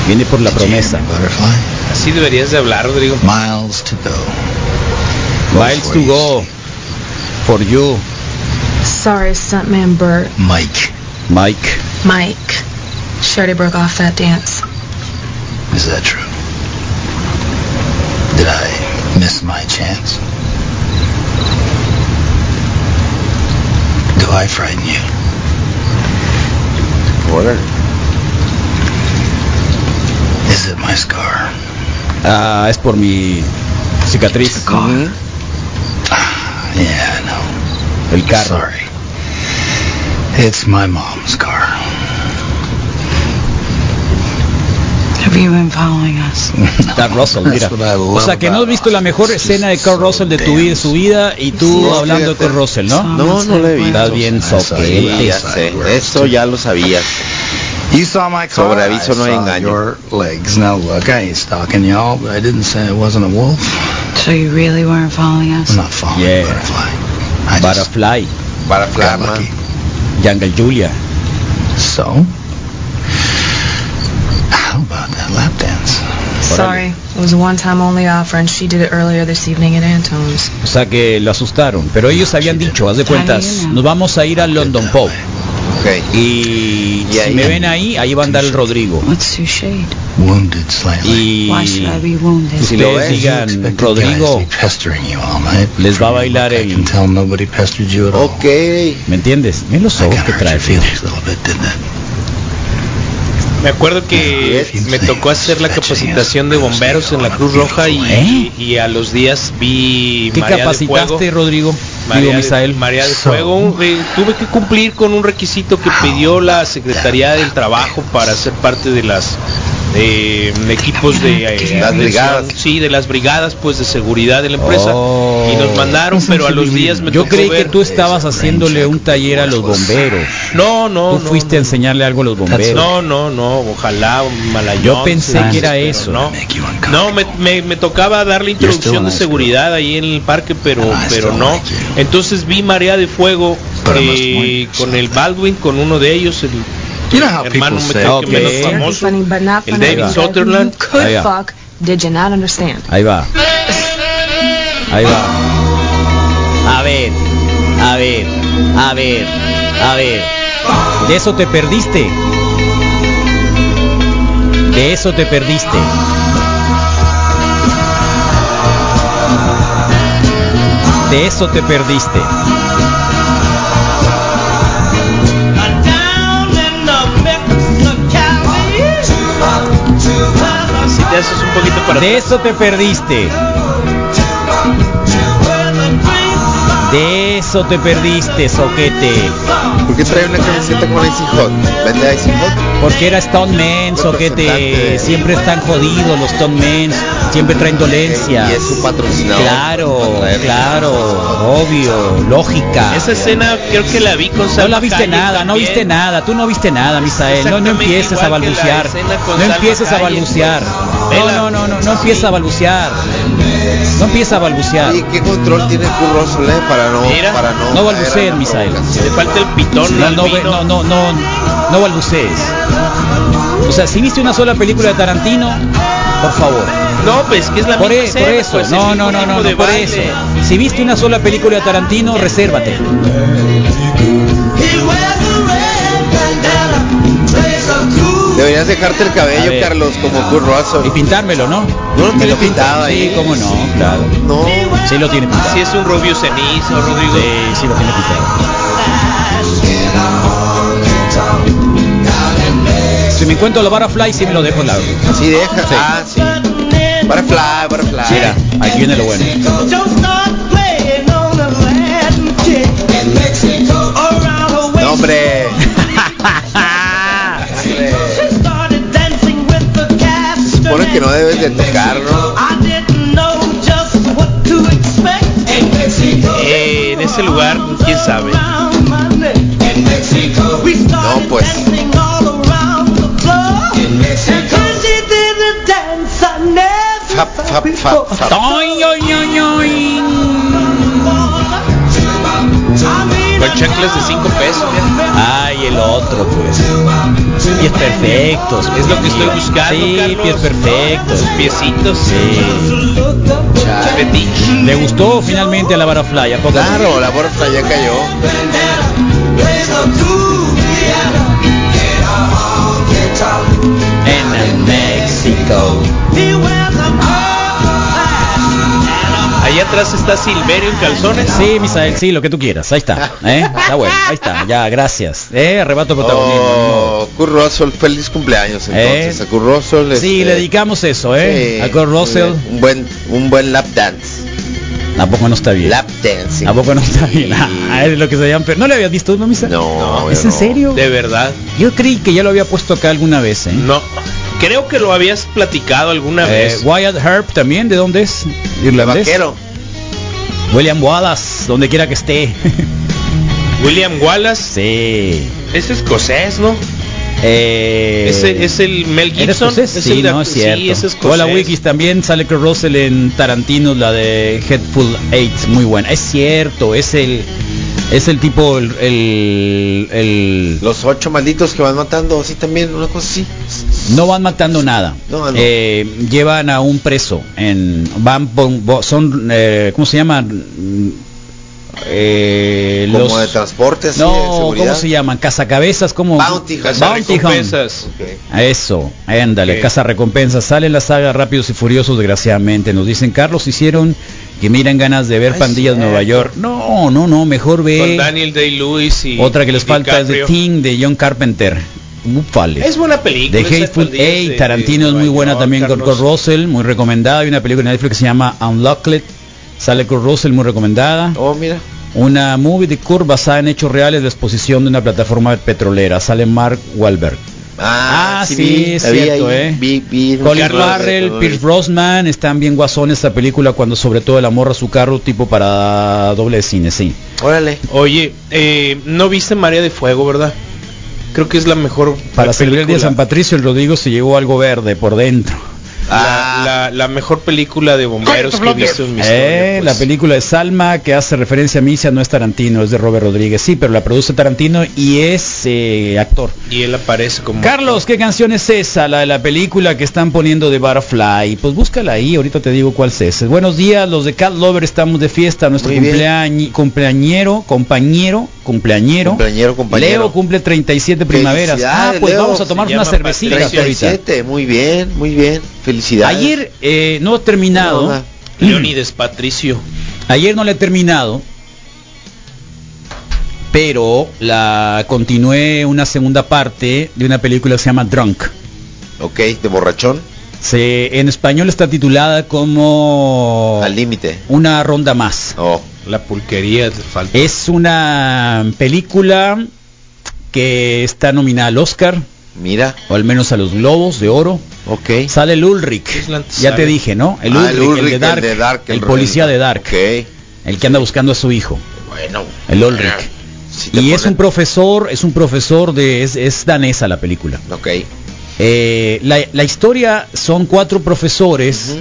viene por la Did you hear promesa. butterfly. Así deberías de hablar, Rodrigo. Miles to go. Miles to go. For you, Sorry, stuntman Bert. Mike, Mike. Mike. Shorty broke off that dance. is that true? Did I miss my chance? Do I frighten you? Órale. Is it my scar? Ah, es por mi cicatriz. Ujú. Yeah, no. know. El carro. Sorry. It's my mom's Have you been following us? Carl Russell, mira. O sea que no has visto la mejor escena de Carl Russell de tu vida, su vida y tú No, hablando de. Carl Russell, ¿no? No, no he visto. Estás bien sé. where Eso ya lo sabías. You saw my car. Sobre aviso no engaño. Your legs. Now look, I ain't stalking y'all, but I didn't say I wasn't a wolf. So you really weren't following us? I'm not following Yeah. butterfly. I just Butterfly, lucky. Jungle Julia. So, how about? Sorry. It was a one-time only offer, and she did it earlier this evening at Antone's. O sea que lo asustaron. Pero ellos habían dicho, haz de cuentas, nos vamos a ir al London Pop. Ok. Y Y si me ven ahí, ahí va a andar el Rodrigo. What's your shade? Wounded slightly. Why should I Y be wounded? Si lo digan, Rodrigo, les va a bailar el-. Ok. ¿me entiendes? Ven los ojos que trae. your feelings a little bit, didn't it? Me acuerdo que me tocó hacer la capacitación de bomberos en la Cruz Roja y, ¿Eh? y a los días vi ¿Qué Marea de capacitaste, Fuego. Rodrigo? María Digo, de-. María de Fuego. eh, tuve que cumplir con un requisito que pidió la Secretaría del Trabajo para ser parte de las eh, equipos de eh, Las brigadas. sí, de las brigadas pues de seguridad de la empresa Oh. y nos mandaron, pero a los días me Yo tocó creí que tú estabas haciéndole un taller a los bomberos. No, no, Tú no, fuiste a enseñarle algo a los bomberos. No, no, no, ojalá malayón. Yo pensé que era eso. No, no me, me, me tocaba darle introducción de seguridad ahí en el parque, pero pero no. Entonces vi Marea de Fuego eh, con el Baldwin, con uno de ellos, el You know how hermano people say, creo que Ok. menos famoso. funny, but not El funny David enough that Sutherland. You could Ahí va. fuck. Did you not understand? Ahí va. Ahí va. A ver, a ver, a ver, a ver. De eso te perdiste. De eso te perdiste. De eso te perdiste. Para De eso te perdiste. De eso te perdiste, soquete. ¿Por qué trae una camiseta con Icy Hot? ¿Vende Icy Hot? Porque era Stoneman, soquete. Representante. Siempre están jodidos los Stoneman. Siempre traen dolencias. Y es su patrocinador. Claro, claro, obvio, lógica. Esa escena creo que la vi con No Salma la viste Hayek nada, no viste nada, tú no viste nada, Misael. No, no empieces a balbucear. No empieces a balbucear. pues. No, Vela. no, no, no, no empieces a balbucear. No empieces a balbucear. ¿Y qué control tiene Kurt Russell, eh? Para no, Mira. para no. No la Misael. Le falta el pitón No, no, no, no, no, no balbucees. O sea, si viste una sola película de Tarantino, por favor. No, pues que es la Por, misma e- por eso, pues, no, no, no, no, no, por baile. eso. Si viste una sola película de Tarantino, resérvate. Deberías dejarte el cabello, ver. Carlos, como Kurt Y Russell. pintármelo, ¿no? No lo tiene pinta- pintado ahí. Sí, cómo no, claro. No. Sí lo tiene pintado. Si es un rubio cenizo, Rodrigo. Sí, sí lo tiene pintado. Si me encuentro la Butterfly, sí me lo dejo al lado. Sí, deja. Ah, sí. Butterfly, butterfly. Mira, aquí viene lo bueno. No, hombre. que no debes de tocar, ¿no? Eh, en ese lugar, quién sabe. No, pues. Fap, fap. Con chanclas de 5 pesos. Ay, el otro, pues. Pies perfectos. Es lo que estoy buscando, Sí, Carlos. pies perfectos. Piecitos. Sí. ¿Le gustó finalmente a la Butterfly? ¿A poco? Claro, la Butterfly ya cayó. En México. Allá atrás está Silverio en calzones. Sí, Misael, sí, lo que tú quieras. Ahí está. ¿eh? Está bueno, ahí está. Ya, gracias. ¿eh? Arrebato protagonismo. Oh, Kurt Russell, feliz cumpleaños entonces. Eh. A Kurt Russell. Sí, este, le dedicamos eso, ¿eh? sí, a Kurt Russell. Un buen, un buen lap dance. Tampoco no está bien. Lap dancing. Tampoco no está bien. Ah, es lo que se llaman. Pero ¿No le habías visto, no, Misa? No, ¿Es en no. serio? De verdad. Yo creí que ya lo había puesto acá alguna vez, ¿eh? No. Creo que lo habías platicado alguna Eh, vez. Wyatt Earp también, ¿de dónde es? De ¿Irlandés? vaquero. William Wallace, donde quiera que esté. William Wallace. sí. Es escocés, ¿no? Eh, Ese es el Mel ¿Eres Gibson. Es Sí, el de- no, es cierto. Sí, es. Hola Wikis, también sale Kurt Russell en Tarantino, la de Headful Eight, muy buena. Es cierto, es el es el tipo el, el, el- Los ocho malditos que van matando, así también, una cosa así. No van matando nada. No, no. Eh, llevan a un preso en van son eh, ¿cómo se llaman? Eh, Como los- de transporte, así, de no. ¿cómo se llaman? Cazacabezas, ¿cómo? Bounty Hunt. Bounty. Recompensas. Eso, ándale, Ok. casa recompensa. Sale la saga Rápidos y Furiosos, desgraciadamente. Nos dicen, Carlos, hicieron que miran ganas de ver Ay, pandillas de Nueva. York. No, no, no, mejor Con ve. Daniel Day-Lewis y Otra que les y falta es The DiCaprio. Thing de John Carpenter. Es buena película. The esa Hateful de- Eight, Tarantino de es muy buena York, también con Carlos. Kurt Russell, muy recomendada. Hay una película en Netflix que se llama Unlocked. Sale Kurt Russell, muy recomendada. Oh, mira. Una movie de Kurt basada en hechos reales de exposición de una plataforma petrolera. Sale Mark Wahlberg. Ah, sí, vi, es la cierto, ahí, ¿eh? Vi, vi Colin Farrell, Pierce Brosnan, están bien guasones esta película cuando sobre todo el amor a su carro, tipo para doble de cine, sí. Órale. Oye, eh, no viste María de Fuego, ¿verdad? Creo que es la mejor Para celebrar el día de. San Patricio, el Rodrigo se llevó algo verde por dentro. Ah. La, la- la mejor película de bomberos que he visto en mi historia. Eh, pues. La película de Salma que hace referencia a Misia no es Tarantino, es de Robert Rodríguez, sí, pero la produce Tarantino y es eh, actor. Y él aparece como... Carlos, ¿qué canción es esa? La de la película que están poniendo de Butterfly. Pues búscala ahí, ahorita te digo cuál es esa. Buenos días, los de Cat Lover estamos de fiesta. Nuestro cumpleaños, cumpleañero, compañero, cumpleañero. Cumpleañero, compañero. Leo cumple 37 primaveras. Ah, pues Leo. vamos a tomar cervecitas Patricia. ahorita. 37, muy bien, muy bien. Felicidades. Ayer eh, no he terminado. Leonides Patricio. Ayer no la he terminado, pero la continué una segunda parte de una película que se llama Drunk. Ok, de borrachón Se, en español está titulada como al límite. Una ronda más. Oh, La pulquería te falta. Es una película que está nominada al Oscar, mira. o al menos a los Globos de Oro. Ok. Sale el Ulrich, ya te dije, ¿no? El Ah, Ulrich, el, Ulrich, de Dark, de Dark, el policía de Dark, el que anda buscando a su hijo, Bueno. el Ulrich. Si te Y es un profesor, es un profesor de, es, es danesa la película. Ok. Eh, la, la historia son cuatro profesores.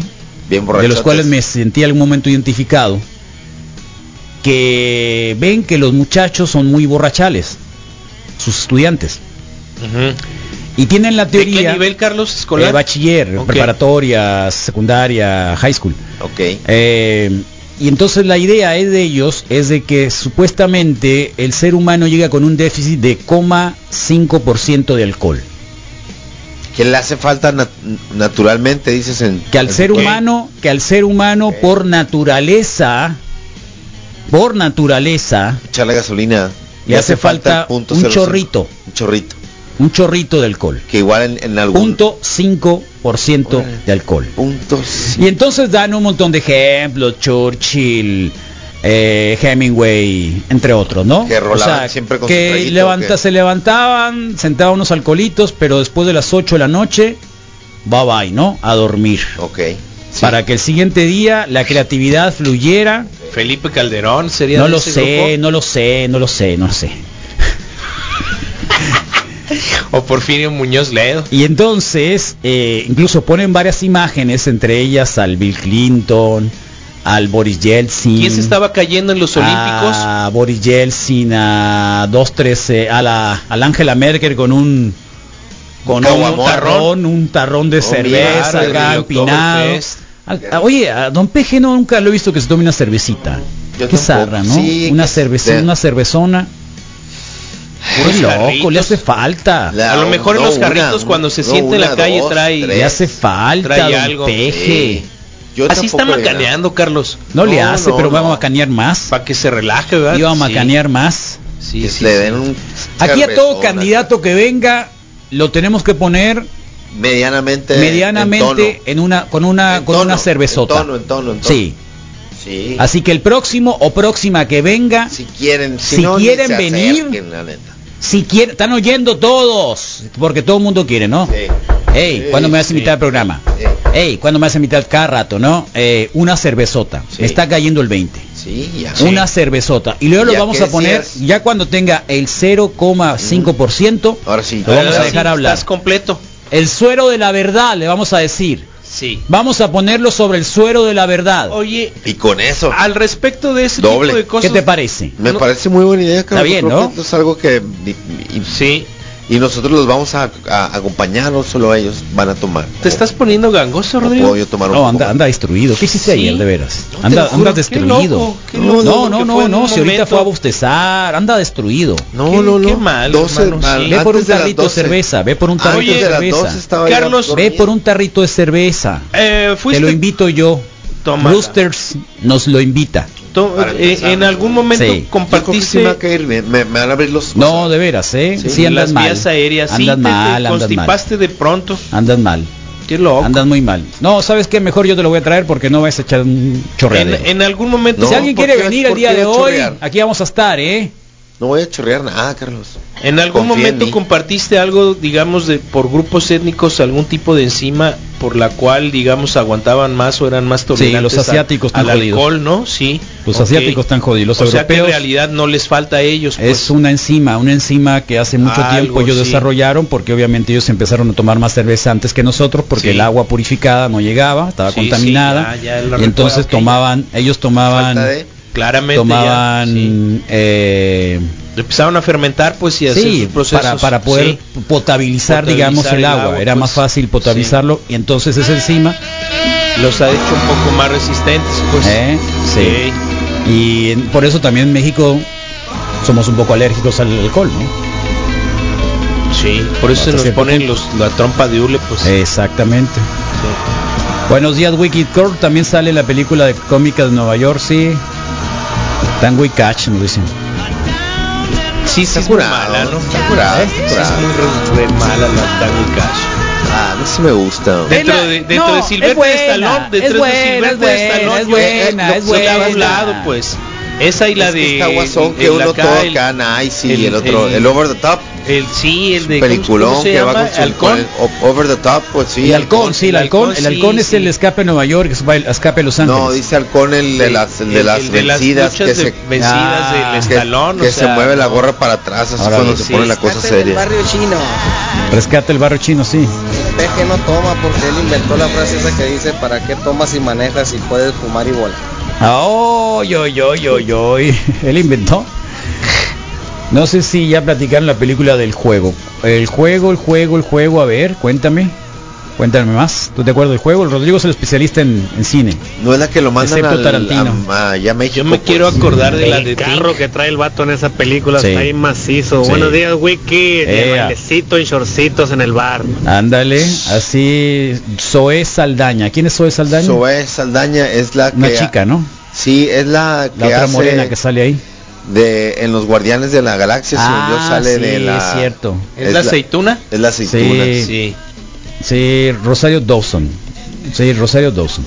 Bien de los cuales me sentí algún momento identificado, que ven que los muchachos son muy borrachales, sus estudiantes, Y tienen la ¿De qué teoría nivel, Carlos? ¿Escolar? eh, bachiller, preparatoria, secundaria, high school. Ok. Eh, y entonces la idea es de ellos es de que supuestamente el ser humano llega con un déficit de 0,5% de alcohol. Que le hace falta nat- naturalmente, dices en... Que al en- ser humano, que al ser humano por naturaleza, por naturaleza, Echarle gasolina. Le hace falta un 05. chorrito. Un chorrito. Un chorrito de alcohol. Que igual en, en algún... Punto 5% de alcohol. Punto Y entonces dan un montón de ejemplos, Churchill, eh, Hemingway, entre otros, ¿no? Que rolaban siempre con que traguito, levanta, ¿o se levantaban, sentaban unos alcoholitos, pero después de las 8 de la noche, bye bye, ¿no? A dormir. Ok. Sí. Para que el siguiente día la creatividad fluyera. Felipe Calderón sería No de lo ese sé, grupo? no lo sé, no lo sé, no lo sé. O Porfirio Muñoz Ledo. Y entonces, eh, incluso ponen varias imágenes, entre ellas al Bill Clinton, al Boris Yeltsin. ¿Quién se estaba cayendo en los Olímpicos? A Boris Yeltsin, a dos, tres, eh, a la, al Angela Merkel con un con un tarrón, un tarrón de Oh, cerveza acá empinado. Oye, a Don Peje no, nunca lo he visto que se tome una cervecita. Yo Qué tampoco. zarra, ¿no? Sí, una de- una cervezona. Qué loco, le hace falta. La- A lo mejor en no, los una, carritos cuando se no, siente en la calle dos, trae- tres. Le hace falta, Trae algo. Peje. Sí. Yo Así está macaneando, Carlos. No, le hace, no, pero va a macanear más. Para que se relaje, ¿verdad? Iba a Sí. macanear más. Sí, Que sí, le sí. den un Aquí a todo candidato que venga lo tenemos que poner medianamente medianamente en en una con una En con tono, una cervezota. en tono, en tono, en tono. Sí. Sí. Así que el próximo o próxima que venga, si quieren, si, si no, ni quieren venir, acerquen, la neta. Si quieren, están oyendo todos, porque todo el mundo quiere, ¿no? Sí. Ey, Sí, ¿cuándo me vas a sí. invitar al programa? Sí. Ey, ¿cuándo me vas a invitar cada rato, no? Eh, una cervezota. Sí. Me está cayendo el 20. Sí, ya. Una cervezota. Y luego lo vamos a poner, decías. ya cuando tenga el 0,5%, Ahora sí. Lo vamos a dejar sí, hablar. Estás completo. el suero de la verdad, le vamos a decir. Sí. Vamos a ponerlo sobre el suero de la verdad. Oye, Y con eso. al respecto de ese Doble. tipo de cosas. ¿Qué te parece? Me no- parece muy buena idea, Carlos. bien, Creo ¿no? es algo que y, y- Sí. Y nosotros los vamos a, a acompañar, no solo ellos van a tomar. ¿Te estás poniendo gangoso, ¿O Rodrigo? puedo yo tomar un No, anda, anda destruido. ¿Qué hiciste Sí. ayer, de veras? No, anda, juro, anda qué destruido. loco, qué no, loco, no, no, no, un si ahorita fue a bostezar, anda destruido. No, Qué- no, no. qué mal, 12, hermano, mal. sí. Ve por un tarrito de 12. cerveza, ve por un tarrito de cerveza. 12 estaba ya Carlos. Ve por un tarrito de cerveza. Eh, Te lo invito yo. Roosters nos lo invita. Eh, en algún momento Sí. Yo creo que sí compartiste me va a caer bien. Me, me van a abrir los No, de veras, ¿eh? Sí, Sí, andas las mal. vías aéreas. Sí, Andas te- te mal, constipaste de pronto. Andas mal. Qué loco. Andas muy mal. No, ¿sabes qué? Mejor yo te lo voy a traer porque no vas a echar un En, chorreadero. en algún momento. No, si alguien ¿por quiere qué- venir el día de hoy, chorrear? aquí vamos a estar, ¿eh? No voy a chorrear nada, Carlos. ¿En algún Confía momento compartiste algo, digamos, de por grupos étnicos, algún tipo de enzima por la cual, digamos, aguantaban más o eran más tolerantes los a- asiáticos al están jodidos. alcohol, ¿no? Sí. Los asiáticos están jodidos. Los o sea que en europeos realidad no les falta a ellos. pues. es una enzima, una enzima que hace mucho Algo, tiempo ellos sí. desarrollaron porque obviamente ellos empezaron a tomar más cerveza antes que nosotros porque Sí. el agua purificada no llegaba, estaba Sí, contaminada sí, ya, ya lo y entonces tomaban, ellos tomaban Falta de- Claramente tomaban ya, sí. eh, empezaron a fermentar pues y hacer sí, sus procesos para, para poder sí. potabilizar, Potabilizar digamos el el agua, agua, era pues, más fácil potabilizarlo y entonces esa enzima los ha hecho un poco más resistentes pues ¿eh? sí. y por eso también en México somos un poco alérgicos al alcohol, ¿no? Sí por eso Hasta se nos ponen los, la trompa de hule pues Exactamente. Buenos días, Wicked Core. También sale la película de cómica de Nueva York, sí. Tango y Catch, nos dicen. sí, sí es muy curado, mala ¿no? está curado, ¿Eh? está Sí, es muy re, re mala la Tango Cash Ah, a mí sí me gusta. dentro de dentro no, de es Silvestre buena, Stallone dentro es de buena, Silvestre es buena, Stallone es yo- buena, lo- es lo he buena. hablado, pues esa y la Es que de está guasón que el uno acá, todo el- acá nice y el- el, otro, el- el, over the top, el sí el de peliculón ¿cómo se que va llama? con, su, Halcón. con el over the top, pues sí. el halcón, sí, el el halcón. El halcón sí, es sí. el escape a Nueva York, es el escape a Los Ángeles. No, dice halcón el de las, el de el- las el de las vencidas que se vencidas Ah, del que, Stallone, que se mueve la gorra para atrás así cuando se sí. pone la cosa Rescate del seria. barrio chino. Rescate el barrio chino, sí. Peje no toma porque él inventó la frase esa que dice ¿para qué tomas y manejas si puedes fumar y volar? Oh, yo, yo, yo, yo. Él inventó. No sé si ya platicaron la película del juego. El juego, el juego, el juego. A ver, cuéntame. Cuéntame más. ¿Tú te acuerdas del juego? El Rodrigo es el especialista en, en cine. No es la que lo mandan Excepto al, Tarantino. a- México. yo me pues. quiero acordar de la de carro que trae el vato en esa película Sí. está ahí macizo. Sí. Buenos días, Wiki. De bailecito en shortcitos en el bar. Ándale, así. Zoe Saldaña. ¿Quién es Zoe Saldaña? Zoe Saldaña es la que Una chica, ¿no? Sí, es la que La otra hace morena que sale ahí. de en los Guardianes de la Galaxia, según yo, sale sí, de la es cierto. es la aceituna es la aceituna. Sí. sí Sí, Rosario Dawson. Sí, Rosario Dawson.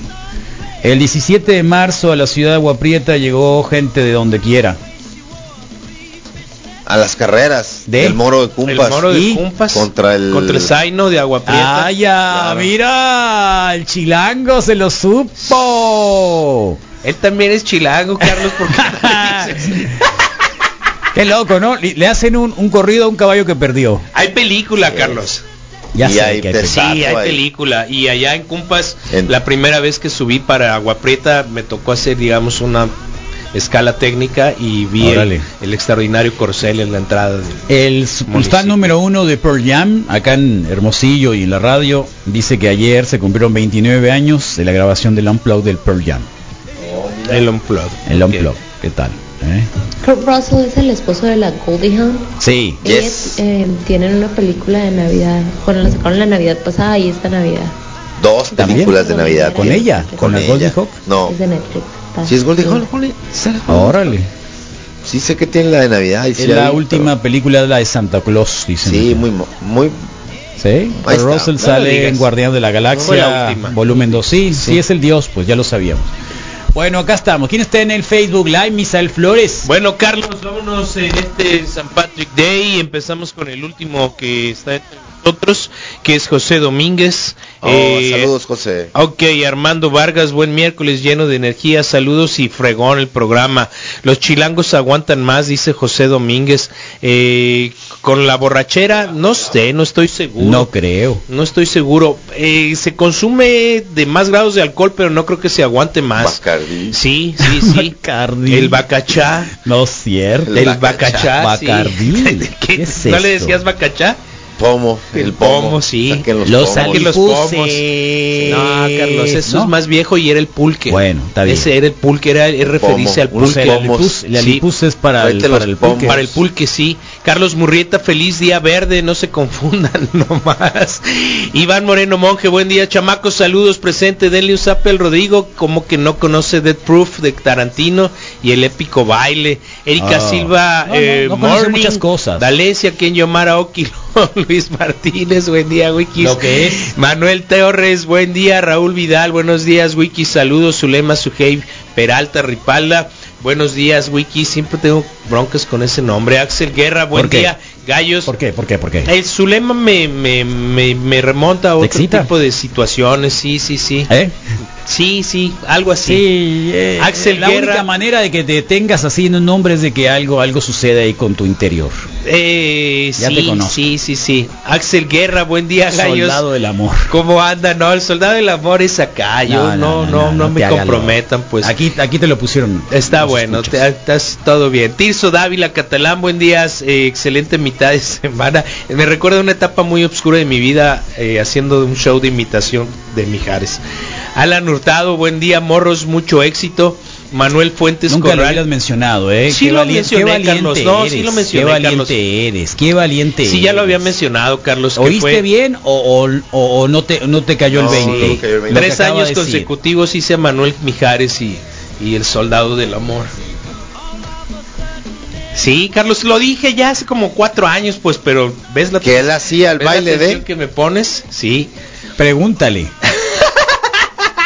El 17 de marzo a la ciudad de Agua Prieta llegó gente de donde quiera. A las carreras ¿De? del Moro de Cumpas. el moro de Y Cumpas contra el- contra el Zaino de Agua Prieta ¡Ah, ya! Claro. ¡Mira! El chilango se lo supo. él también es chilango Carlos porque? Qué loco, ¿no? Le le hacen un, un corrido a un caballo que perdió. hay película Carlos Ya Y sé hay que. Sí, hay película. Y allá en Cumpas, En- la primera vez que subí para Agua Prieta, me tocó hacer, digamos, una escala técnica y vi el, extraordinario corcel en la entrada. del- El fan número uno de Pearl Jam, acá en Hermosillo y en la radio, dice que ayer se cumplieron 29 años de la grabación del Unplugged del Pearl Jam. El Unplugged. El. Unplugged, ¿qué tal? ¿Eh? Kurt Russell es el esposo de la Goldie Hawn. Sí. Ellos Yes. eh, tienen una película de Navidad. Bueno, la sacaron la Navidad pasada y esta Navidad. Dos ¿También? películas de Navidad. ¿Con ella? ¿Con la Goldie Hawn? No. Es de Netflix. Si es Goldie sí. Órale. Sí sé que tiene la de Navidad. y sí Es la última película de la de Santa Claus, dicen. Sí, muy muy ¿Sí? Russell No sale en Guardián de la Galaxia, volumen 2. Sí, sí, es el dios, pues ya lo sabíamos. Bueno, acá estamos. ¿Quién está en el Facebook Live? Misael Flores. Bueno, Carlos, vámonos en este San Patrick Day. Empezamos con el último que está entre nosotros, que es José Domínguez. Oh, Eh, saludos, José. Ok, Armando Vargas, buen miércoles lleno de energía, saludos y fregón el programa. Los chilangos aguantan más, dice José Domínguez. Eh, con la borrachera, no sé, no estoy seguro. No creo. No estoy seguro. Eh, se consume de más grados de alcohol, pero no creo que se aguante más. Bacardí. Sí, sí, sí. Bacardí. El bacachá. No es cierto. El El bacachá. sí. Bacardí. ¿Qué? ¿Qué es ¿No le decías bacachá? Pomo, el, El pomo, pomo, sí. Saquen los, Los pomos. Saquen los pomos. No, Carlos, eso ¿No? es más viejo y era el pulque. Bueno, está bien. Ese era el pulque, era referirse al pulque. El pomos. alipus, el Sí. alipus es para el, para pulque. Para el pulque, sí. Carlos Murrieta, feliz día verde, no se confundan nomás. Iván Moreno Monje, buen día, chamacos, saludos, presente, denle un zape al Rodrigo, como que no conoce Dead Proof de Tarantino y el épico baile. Erika Ah. Silva, No, eh, no conoce Morning, muchas cosas. Dalecia, Ken Yomara Okilo, Luis Martínez, buen día, Wikis. Lo que es. Manuel Torres, buen día, Raúl Vidal, buenos días, Wikis, saludos, Zulema Sujei, Peralta, Ripalda. Buenos días, Wiki. Siempre tengo broncas con ese nombre. Axel Guerra, buen ¿Por qué? día. Gallos. ¿Por qué? ¿Por qué? ¿Por qué? El Zulema me, me, me, me remonta a otro excita? tipo de situaciones. Sí, sí, sí. ¿Eh? Sí, sí, algo así. Sí, eh, Axel la Guerra. única manera de que te tengas así en un nombre es de que algo algo sucede ahí con tu interior. Eh, Ya te sí, conozco. sí, sí, sí. Axel Guerra, buen día, gallos. Soldado del amor. ¿Cómo anda? No, el soldado del amor es acá. Yo no, no, no, me te comprometan, pues. Aquí aquí te lo pusieron. Está bueno, te- estás todo bien. Tirso Dávila, catalán, buen día, eh, excelente mitad de semana. Me recuerda una etapa muy oscura de mi vida eh, haciendo un show de imitación de Mijares. Alan Hurtado, buen día, morros, mucho éxito. Manuel Fuentes Nunca lo Corral. hubieras mencionado, ¿eh? Sí qué, lo mencioné, qué valiente Carlos. No, sí eres, lo mencioné, Qué valiente Carlos. eres, qué valiente Sí, ya lo había mencionado, Carlos. ¿Oíste fue- bien o, o- o- o no te no te cayó No, el 20? no me cayó el 20. Lo que Tres años de consecutivos hice a Manuel Mijares y, y el soldado del amor. Sí, Carlos, lo dije ya hace como cuatro años, pues, pero ¿ves la, Que él hacía el baile de... que me pones? Sí. Pregúntale.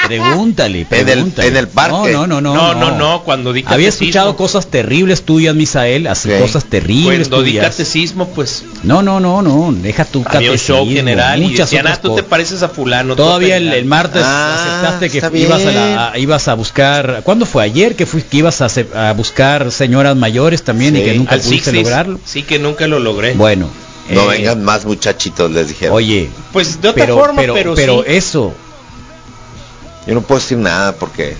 Pregúntale, En el- pregúntale. en el parque. No, no, no, No, no. no, no, cuando di Había escuchado cosas terribles tuyas, Misael, así cosas terribles Cuando di tuyas. catecismo, pues, No, no, no, no, deja tu había un show catecismo, general y muchas decían, otras ah, tú te cosas. pareces a fulano. Todavía el, Pengano". el martes Ah, aceptaste que ibas a, la- a- ibas a buscar, ¿cuándo fue ayer que fui, que ibas a, buscar señoras mayores también y que nunca Al pudiste lograrlo? Sí, que nunca lo logré. Bueno, No eh, vengan más muchachitos, les dijeron. Oye, Pues de otra pero, forma, pero, pero, pero sí. eso, Yo no puedo decir nada porque...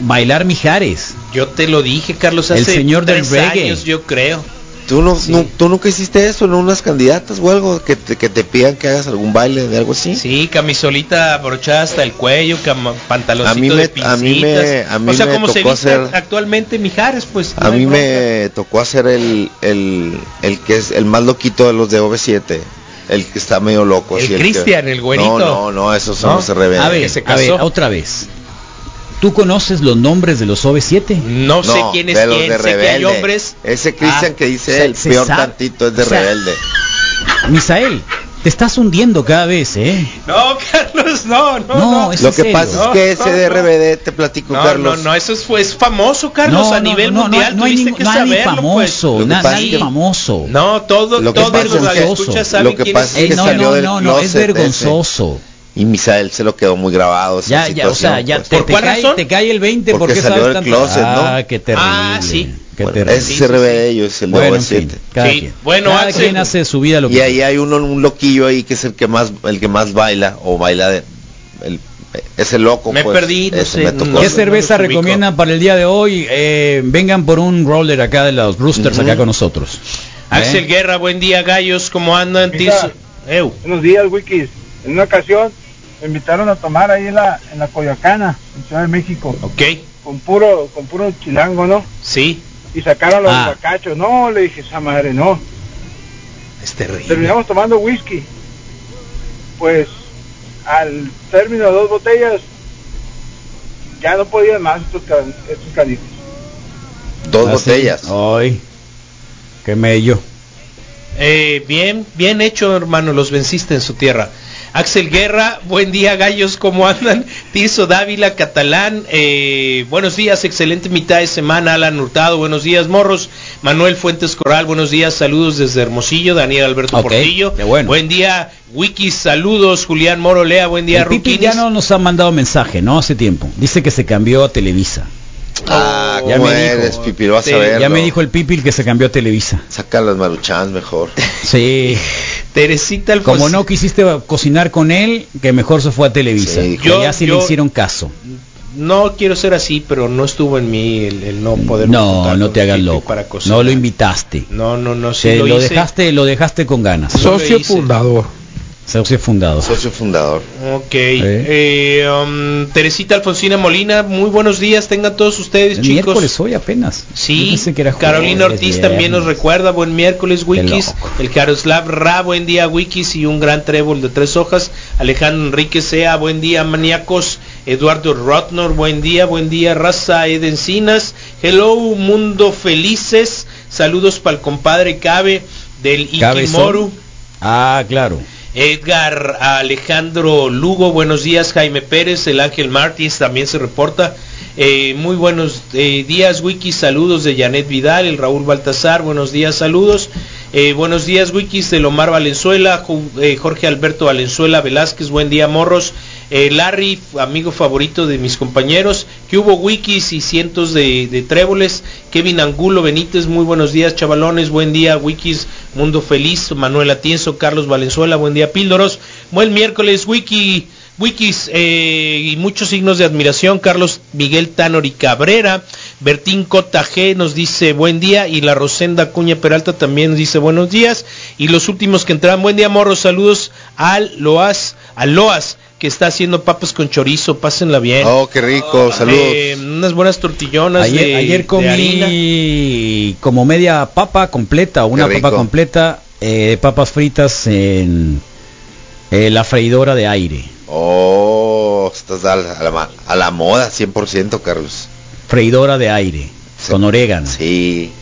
bailar Mijares, Yo te lo dije, Carlos, hace El señor del tres reggae. años, yo creo. ¿Tú, no, Sí. no- ¿Tú nunca hiciste eso en unas candidatas o algo? Que te, que te pidan que hagas algún baile de algo así. Sí, camisolita abrochada hasta el cuello, cama- pantaloncito A mí me- de pincitas. a mí me- a mí o sea, me como se tocó viste hacer- actualmente Mijares, pues. A no hay mí bronca. me tocó hacer el, el, el que es el más loquito de los de OV7. El que está medio loco. El que- Cristian, el güerito. No, no, no, esos son ¿No? los a ver, que se a ver, casó. otra vez. ¿Tú conoces los nombres de los OV7? No, sé quién es de los quién, de sé que hay hombres. Ese Cristian Ah, que dice el peor sabe- tantito es de o sea, rebelde. Misael, te estás hundiendo cada vez, ¿eh? No, Carlos, no, no, No, no. es Lo que serio. pasa No, es que ese no, de no. RBD, te platico, No, Carlos. no, no, eso es, es famoso, Carlos, No, a no, nivel no, no, mundial. no hay ningún- saberlo, famoso, pasa nadie es que- famoso. Pues. No, todo, Lo que todos pasa es que- saben lo que pasa es. que Eh, no, salió no, del no, no, es closet ese. Y Misael se lo quedó muy grabado. esa Ya, ya, o sea, situación, ya pues. te, ¿Por te cuál cae, razón? te cae el 20 Porque porque, salió sabes del tanto. closet, ¿no? Ah, qué terrible. Ah, sí. Qué Bueno, terrible. ese sí, RBD sí. ellos, el de Bueno, en OV7. fin, cada Sí. quien. Bueno, cada Axel. quien hace su vida lo que Y ahí hay uno, un loquillo ahí que es el que más, el que más baila o baila de, el, ese loco. Me pues, perdí, no ese sé, me tocó no ¿Qué cerveza ubico. recomiendan para el día de hoy? Eh, vengan por un roller acá de los Roosters Ujú. acá con nosotros. Axel ¿Eh? Guerra, buen día, gallos, ¿cómo andan? Buenos días, Wikis. En una ocasión me invitaron a tomar ahí en la, en la Coyoacana, en Ciudad de México, Ok, con puro, con puro chilango, ¿no? sí, Y sacaron los Ah. bacachos. No, le dije, esa madre, no. es terrible. Terminamos tomando whisky. Pues, al término de dos botellas, ya no podían más estos, can- estos canijos. Dos Ah, sí. botellas. Ay, qué mello. Eh, bien, bien hecho, hermano, los venciste en su tierra. Axel Guerra, buen día, gallos, ¿cómo andan? Tirso Dávila, catalán, eh, buenos días, excelente mitad de semana, Alan Hurtado, buenos días, morros, Manuel Fuentes Corral, buenos días, saludos desde Hermosillo, Daniel Alberto Portillo, bueno. buen día, Wikis, saludos, Julián Moro Lea, buen día, Ruquinis. ya no nos ha mandado mensaje, ¿no? Hace tiempo. Dice que se cambió a Televisa. Ah, Ya ¿cómo me dijo. eres, Pipi? Lo vas Sí, a ver. Ya me dijo el Pipil que se cambió a Televisa. Saca las maruchans mejor. Sí. Teresita Como no quisiste cocinar con él, que mejor se fue a Televisa. Sí, yo- ya sí yo- le hicieron caso. No quiero ser así, pero no estuvo en mí el, el no poder No, no te hagas loco. para cocinar. No lo invitaste. No, no, no, sí Te lo, lo, hice. dejaste, lo dejaste con ganas. Socio fundador. Socio fundado. Socio fundador. Ok. Eh, um, Teresita Alfonsina Molina, muy buenos días, tengan todos ustedes, El chicos. miércoles hoy apenas. Sí, pensé que era Carolina Ortiz también nos recuerda, buen miércoles, Wikis. El Caroslav Ra, buen día, Wikis, y un gran trébol de tres hojas. Alejandro Enrique Sea, buen día, maníacos. Eduardo Rotnor, buen día, buen día, Raza Edencinas. Hello, mundo felices. Saludos para el compadre Cabe del Cabezón. Ikimoru. Ah, claro. Edgar Alejandro Lugo, buenos días. Jaime Pérez, el Ángel Martins también se reporta. Eh, muy buenos eh, días, Wikis. Saludos de Janet Vidal, el Raúl Baltasar. Buenos días, saludos. Eh, buenos días, Wikis de Lomar Valenzuela, Jorge Alberto Valenzuela Velázquez. Buen día, morros. Larry, amigo favorito de mis compañeros. Que hubo Wikis y cientos de, de tréboles. Kevin Angulo Benítez, muy buenos días, chavalones. Buen día, Wikis. Mundo Feliz. Manuel Atienzo, Carlos Valenzuela. Buen día, Píldoros. Buen miércoles, Wiki. Wikis eh, y muchos signos de admiración. Carlos Miguel Tanori Cabrera, Bertín Cota G nos dice buen día y la Rosenda Cuña Peralta también nos dice buenos días. Y los últimos que entraron, buen día morros, saludos al Loas, al Loas que está haciendo papas con chorizo, pásenla bien. Oh, qué rico, saludos. Eh, unas buenas tortillonas Ayer, de, ayer de harina. comí como media papa completa, una papa completa, eh, papas fritas en eh, la freidora de aire. Oh, estás a la, a la ma- a la moda 100%, Carlos. Freidora de aire, con orégano. Sí,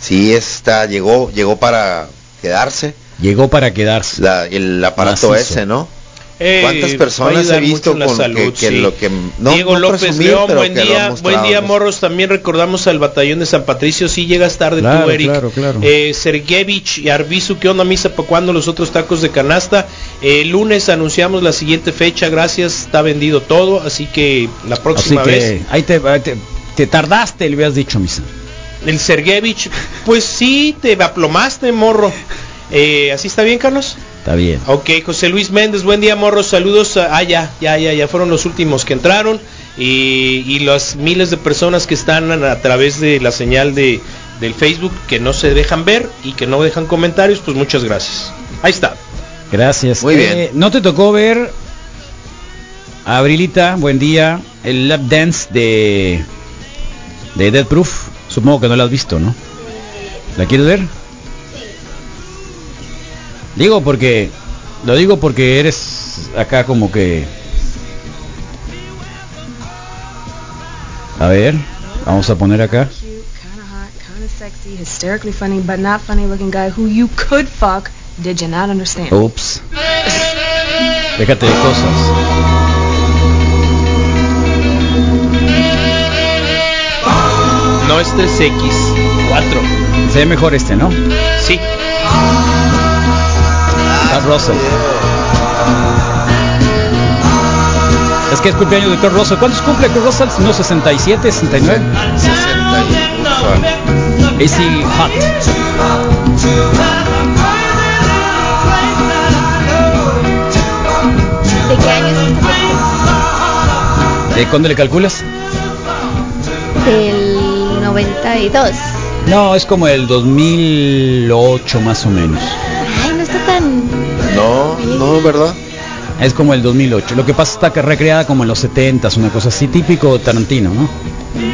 sí, está, llegó, llegó para quedarse. Llegó para quedarse. La- el aparato Macizo. ese, ¿no? Eh, ¿Cuántas personas ayudar he visto mucho en la con salud, que, que sí. lo que no, Diego no López presumir, León, pero buen día, buen día. Morros, también recordamos al batallón de San Patricio, sí llegas tarde Claro, tú Eric, claro, claro. Eh, Sergevich y Arbizu, ¿qué onda misa para cuando los otros tacos de canasta? Eh, lunes anunciamos la siguiente fecha, gracias, está vendido todo, así que la Así próxima que vez ahí te, ahí te, te tardaste, le hubieras dicho, misa. el Sergevich, pues sí, te aplomaste morro. Eh, ¿Así está bien Carlos? Está bien. Ok, José Luis Méndez, buen día, morros, saludos. a- Ah, ya, ya, ya, ya fueron los últimos que entraron. Y, y las miles de personas que están a, a través de la señal de, del Facebook que no se dejan ver y que no dejan comentarios, pues muchas gracias. Ahí está. Gracias. Muy bien. Eh, ¿No te tocó ver, Abrilita, buen día, el lap dance de, de Dead Proof? Supongo que no la has visto, ¿no? ¿La quieres ver? Digo porque, lo digo porque eres acá como que... A ver, vamos a poner acá. Sexy, hysterically funny, but not funny looking guy who you could fuck. Did you not understand? Ups. Déjate de cosas. No es 3X, 4. Se ve mejor este, ¿no? Sí. Russell. Es que es cumpleaños de Kurt Russell. ¿Cuántos cumple Kurt Russell? ¿No 67, 69? 60 y- ufa. AC Hot. ¿De qué año es ¿De cuándo le calculas? Del 92. No, es como el 2008 más o menos. Ay, no está tan... No, no, ¿verdad? Es como el 2008. Lo que pasa está que recreada como en los 70s, una cosa así, típico Tarantino, ¿no?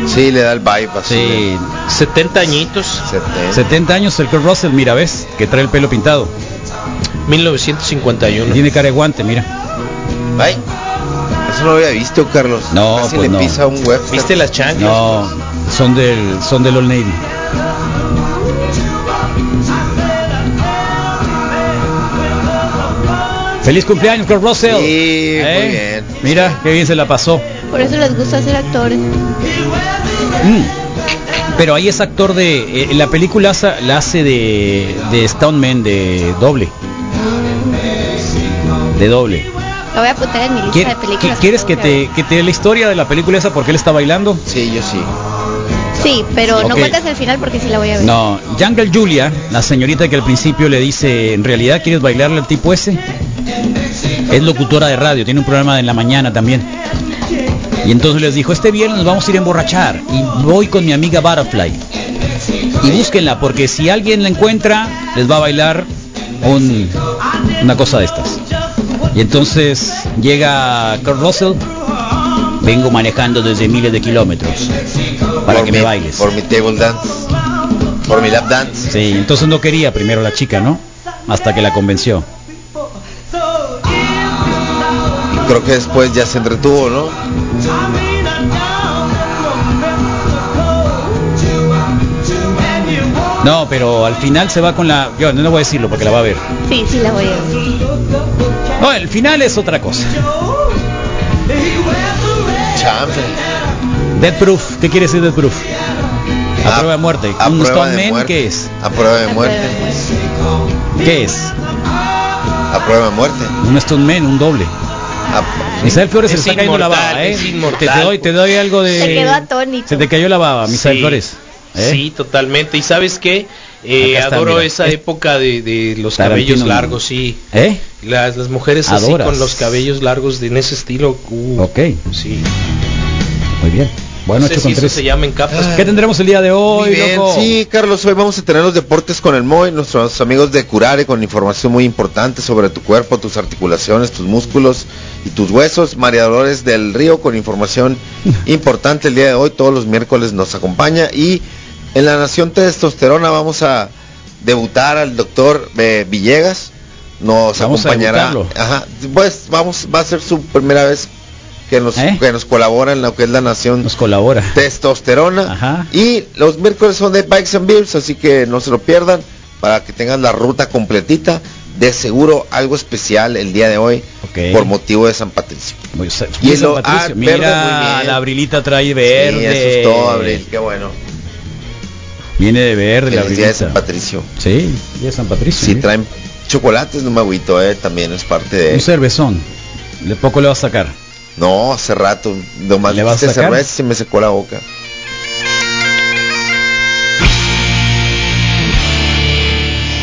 Sí, le da el vibe así. Sí, 70 añitos, de 70. 70 años el Kurt Russell, mira, ¿ves? Que trae el pelo pintado. Y 1951. tiene cara de guante, mira. Ay, eso no lo había visto, Carlos. No, Casi pues le no. pisa un Webster. ¿Viste las chanclas? No, son del, son del Old Navy. Feliz cumpleaños, Kurt Russell. Sí, ¿Eh? muy bien. Mira, qué bien se la pasó. Por eso les gusta ser actores. Mm. Pero ahí es actor de... eh, la película la hace de, de Stoneman, de doble. De doble. Lo voy a apuntar en mi lista ¿Quier- de películas. qui- ¿Quieres que te, que te dé la historia de la película esa porque él está bailando? Sí, yo sí. Sí, pero no cuentas el final porque sí la voy a ver. No, Jungle Julia, la señorita que al principio le dice, ¿en realidad quieres bailarle al tipo ese? Es locutora de radio, tiene un programa en la mañana también. Y entonces les dijo, este viernes nos vamos a ir a emborrachar y voy con mi amiga Butterfly. Y búsquenla, porque si alguien la encuentra, les va a bailar un- una cosa de estas. Y entonces llega Kurt Russell, vengo manejando desde miles de kilómetros para Por que mi- me bailes. Por mi table dance. Por mi lap dance. Sí, entonces no quería primero la chica, ¿no? Hasta que la convenció. Creo que después ya se entretuvo, ¿no? No, pero al final se va con la... Yo no, no voy a decirlo porque la va a ver. Sí, sí la voy a ver. No, el final es otra cosa. Champ. Death Proof, ¿qué quiere decir Death Proof? A, A- prueba de muerte. a ¿Un prueba de Stoneman muerte. qué es? A prueba de muerte. ¿Qué es? A prueba de muerte. Un Stoneman, un doble. A- Misael Flores se Es le está cayendo la baba, ¿eh? es Te, inmortal. te doy, te doy algo de... Se quedó atónito. Se te cayó la baba, Misael Sí. Flores. ¿eh? Sí, totalmente. ¿Y sabes qué? Eh, está, adoro mira. esa Es- época de, de los Tarantino, cabellos largos, sí. ¿Eh? Las, las mujeres Adoras. así con los cabellos largos de, en ese estilo. uh, Ok, Sí. muy bien. Bueno, no sé 8 si eso 3. se llama en capas. ¿Qué tendremos el día de hoy, Muy bien, loco? sí, Carlos, hoy vamos a tener los deportes con el MOI, nuestros amigos de Curare con información muy importante sobre tu cuerpo, tus articulaciones, tus músculos y tus huesos. María Dolores del Río con información importante el día de hoy, todos los miércoles nos acompaña y en la Nación Testosterona vamos a debutar al doctor eh, Villegas, nos Vamos acompañará. Ajá, pues vamos, va a ser su primera vez que nos, ¿Eh? que nos colabora en lo que es la Nación Nos colabora. testosterona. Ajá. Y los miércoles son de Bikes and Beers, así que no se lo pierdan para que tengan la ruta completita. De seguro algo especial el día de hoy por motivo de San Patricio. Muy, muy Y San lo- Patricio. ah, Mira, verde, la Abrilita trae Sí, verde. eso es todo, Abril, qué bueno. Viene de verde la día de San Abrilita. Patricio. Sí, día de San Patricio. Si mira. traen chocolates, no me agüito, eh, también es parte de... Un cervezón. De poco le va a sacar. No, hace rato, nomás ¿Le vas a sacar? cerveza y se me secó la boca.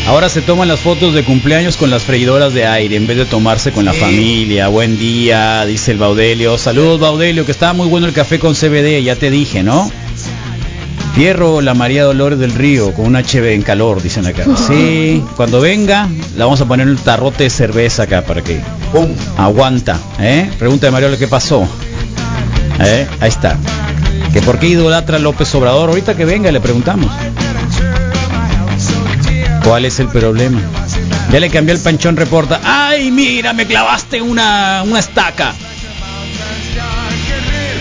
Ahora se toman las fotos de cumpleaños con las freidoras de aire en vez de tomarse con la familia. Buen día, dice el Baudelio. Saludos Baudelio, que estaba muy bueno el café con CBD, ya te dije, ¿no? Fierro, la María Dolores del Río, con un HB en calor, dicen acá. Sí, cuando venga, la vamos a poner en un tarrote de cerveza acá para que ¡Pum! aguanta. ¿eh? Pregunta de Mario qué pasó. ¿Eh? Ahí está. Que por qué idolatra a López Obrador. Ahorita que venga le preguntamos. ¿Cuál es el problema? Ya le cambié el panchón reporta. ¡Ay, mira, me clavaste una, una estaca!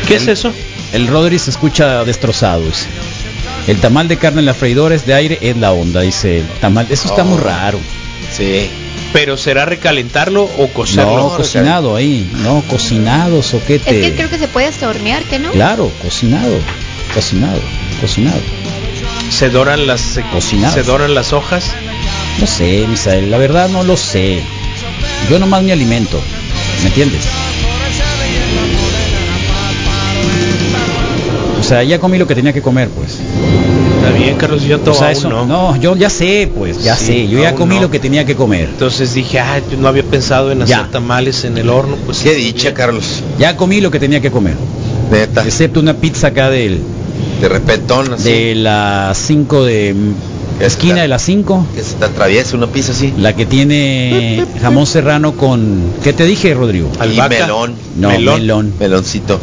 ¿Qué es eso? El Rodri se escucha destrozado. dice. El tamal de carne en la freidora es de aire, es la onda, dice el tamal. Eso está Oh. muy raro. Sí. ¿Pero será recalentarlo o cocerlo? No, cocinado ahí. No, cocinado, soquete. Es que creo que se puede hasta hornear, ¿que no? Claro, cocinado, cocinado, cocinado. ¿Se doran las, se, Cocinadas. se doran las hojas? No sé, Misael, la verdad no lo sé. Yo nomás me alimento, ¿me entiendes? O sea, ya comí lo que tenía que comer, pues. Está bien, Carlos, yo O todo sea, eso, no. no, yo ya sé, pues, ya Sí, sé. Yo ya comí no. lo que tenía que comer. Entonces dije, ay, pues no había pensado en hacer Ya. tamales en el horno. Pues Qué dicha, Carlos. Ya comí lo que tenía que comer. Neta. Excepto una pizza acá del, De repetón, así. de las 5 de... Esquina de las 5. Que se te atraviesa una pizza así. La que tiene jamón serrano con... ¿Qué te dije, Rodrigo? Albahaca. Y melón. No, melón. melón. Meloncito.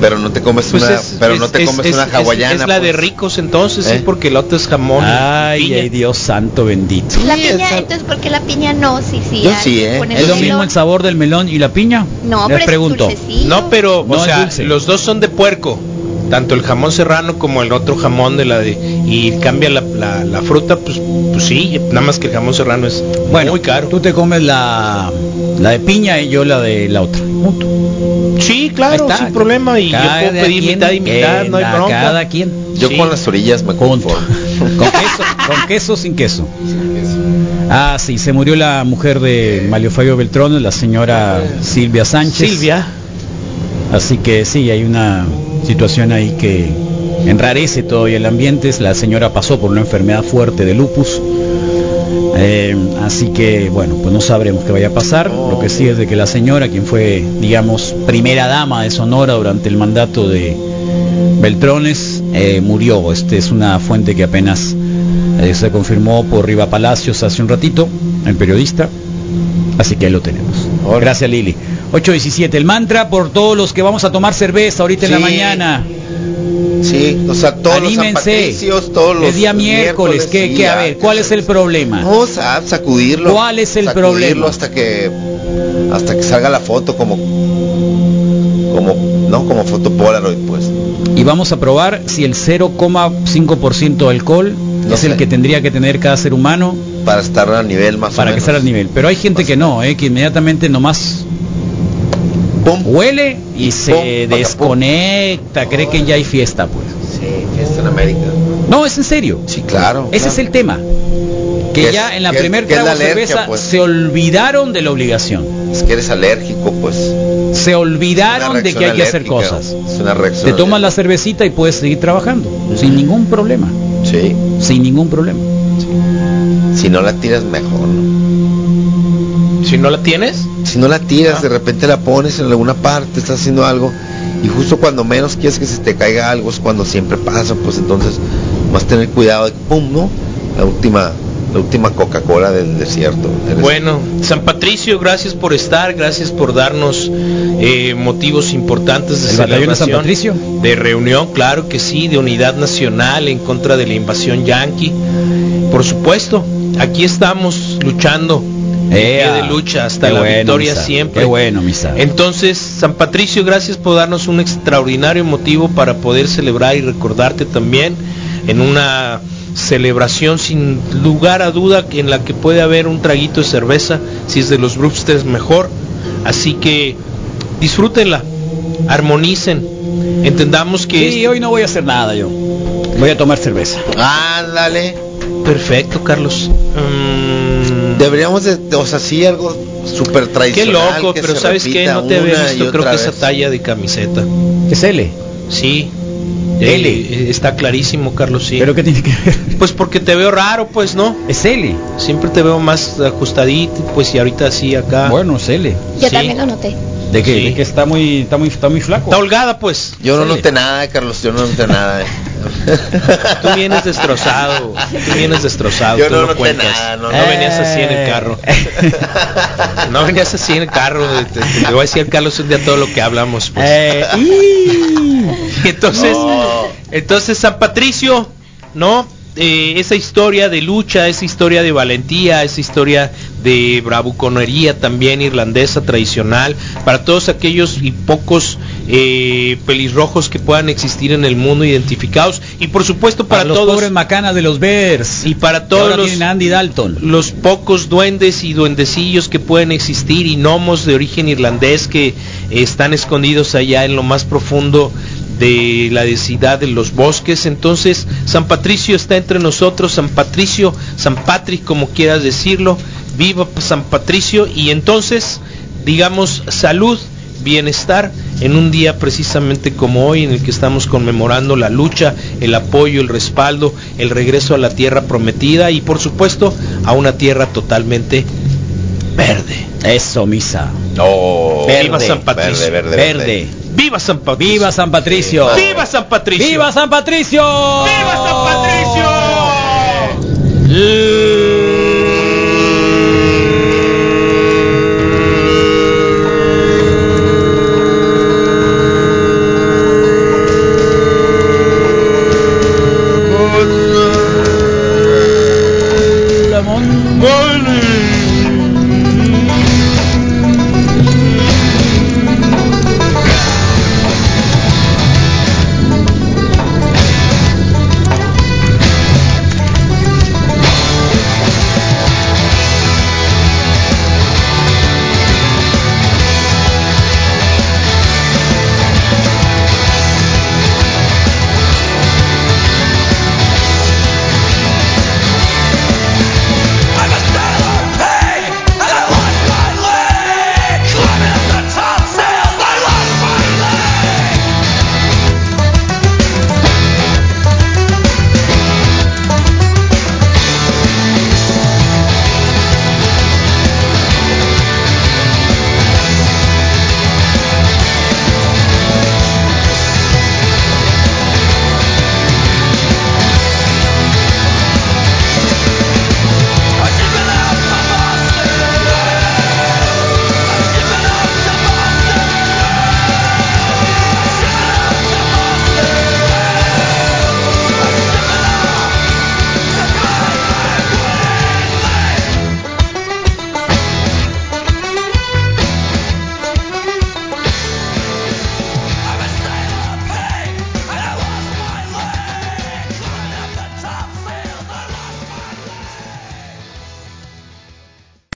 Pero no te comes Pues una, es- pero es- no te es- comes es- una es- hawaiana. Es, la de pues. ricos entonces, ¿Eh? sí, porque el otro es jamón. y Ay, piña. ay, Dios santo bendito. La Sí, piña, entonces, ¿por qué la piña no? Sí, sí. Yo sí, ¿eh? ¿Es lo mismo el sabor del melón y la piña? No, Les pero pregunto. No, pero, No, o sea, los dos son de puerco. Tanto el jamón serrano como el otro jamón de la de... Y cambia la, la, la fruta, pues, pues sí, nada más que el jamón serrano es Bueno, muy caro. Tú te comes la, la de piña y yo la de la otra. Punto. Sí, claro, está. sin problema. Y yo Cada puedo pedir quien, mitad y mitad, no hay eh, bronca. Cada quien. Yo Sí. con las orillas me conformo. Con queso, con queso o sin queso. Ah, sí, se murió la mujer de Mario Fabio Beltrón, la señora Silvia Sánchez. Silvia, Así que sí, hay una situación ahí que enrarece todavía el ambiente. La señora pasó por una enfermedad fuerte de lupus. Eh, así que bueno, pues no sabremos qué vaya a pasar. Lo que sí es de que la señora, quien fue, digamos, primera dama de Sonora durante el mandato de Beltrones, eh, murió. Este es una fuente que apenas eh, se confirmó por Riva Palacios hace un ratito, el periodista. Así que ahí lo tenemos. Gracias Lili. 8.17, el mantra por todos los que vamos a tomar cerveza ahorita en la mañana. Sí, o sea, todos los Anímense. Patricios, todos los Es día miércoles, ¿qué, sí, qué? a ver, ¿cuál es el problema? A sacudirlo. ¿Cuál es el sacudirlo problema? hasta que hasta que salga la foto como como no como foto Polaroid, pues. Y vamos a probar si el 0,5% de alcohol No es el que tendría que tener cada ser humano Para estar a nivel más para o que menos. esté al nivel. Pero hay gente que no, eh, que inmediatamente nomás pum. Huele y se pum, paca, pum. desconecta, cree que ya hay fiesta, pues. Sí, fiesta en América. No, es en serio. Sí, claro. Ese es el tema. Que Que ya es- en la que es- primer que es trago la de alergia, cerveza pues. se olvidaron de la obligación. Es que eres alérgico, pues. Se olvidaron de que hay que hacer cosas. Es una reacción. Te tomas la cervecita y puedes seguir trabajando sin ningún problema. Sí. Sin ningún problema. Si no la tiras, mejor, ¿no? Si no la tienes, Si no la tiras, de repente la pones en alguna parte, estás haciendo algo y justo cuando menos quieres que se te caiga algo es cuando siempre pasa, pues entonces a tener cuidado de pum, ¿no? La última, la última Coca-Cola del desierto. Eres- Bueno, San Patricio, gracias por estar, gracias por darnos eh, motivos importantes de ¿El batallón de San celebración, de reunión, claro que sí, de unidad nacional en contra de la invasión yanqui. Por supuesto, aquí estamos luchando, Ea, de lucha hasta la bueno, victoria misa, siempre. Qué bueno, misa. Entonces, San Patricio, gracias por darnos un extraordinario motivo para poder celebrar y recordarte también en una celebración sin lugar a duda en la que puede haber un traguito de cerveza, si es de los Brewsters mejor. Así que disfrútenla, armonicen, entendamos que Sí, hoy no voy a hacer nada yo. Voy a tomar cerveza. Ándale. Perfecto, Carlos. Mm, Deberíamos de, o sea, sí algo súper qué tradicional. loco, que pero se sabes qué, no te había una y visto, creo que esa talla de camiseta. Es L. Sí. L. Eh, está clarísimo, Carlos, sí. ¿Pero qué tiene que ver? Pues porque te veo raro, pues, ¿no? Es L. Siempre te veo más ajustadito, pues, y ahorita sí acá. Bueno, es L. Yo Sí. también lo noté. ¿De qué? Sí. De que está muy, está muy, está muy flaco. Está holgada, pues. Yo no Sí. noté nada, Carlos, yo no noté nada. Tú vienes destrozado. Tú vienes destrozado. Yo tú no cuentas. nada, no, no venías así en el carro. No venías así en el carro. Te, voy a decir Carlos un día todo lo que hablamos. Pues. Eh, y- Entonces, No. entonces San Patricio, ¿no? Eh, esa historia de lucha, esa historia de valentía, esa historia de bravuconería también irlandesa tradicional, para todos aquellos y pocos eh, pelirrojos que puedan existir en el mundo identificados y por supuesto para, para los todos pobres macanas de los Bears. y para todos los, Andy Dalton. los pocos duendes y duendecillos que pueden existir y gnomos de origen irlandés que están escondidos allá en lo más profundo de la densidad de los bosques. Entonces, San Patricio está entre nosotros, San Patricio, San Patrick, como quieras decirlo, viva San Patricio y entonces, digamos, salud, bienestar en un día precisamente como hoy en el que estamos conmemorando la lucha, el apoyo, el respaldo, el regreso a la tierra prometida y por supuesto a una tierra totalmente verde. Eso, misa. No. Viva San Patricio. Verde, verde, Verde. verde. ¡Viva San Patricio! ¡Viva San Patricio! ¡Viva San Patricio! ¡Viva San Patricio! ¡Viva San Patricio!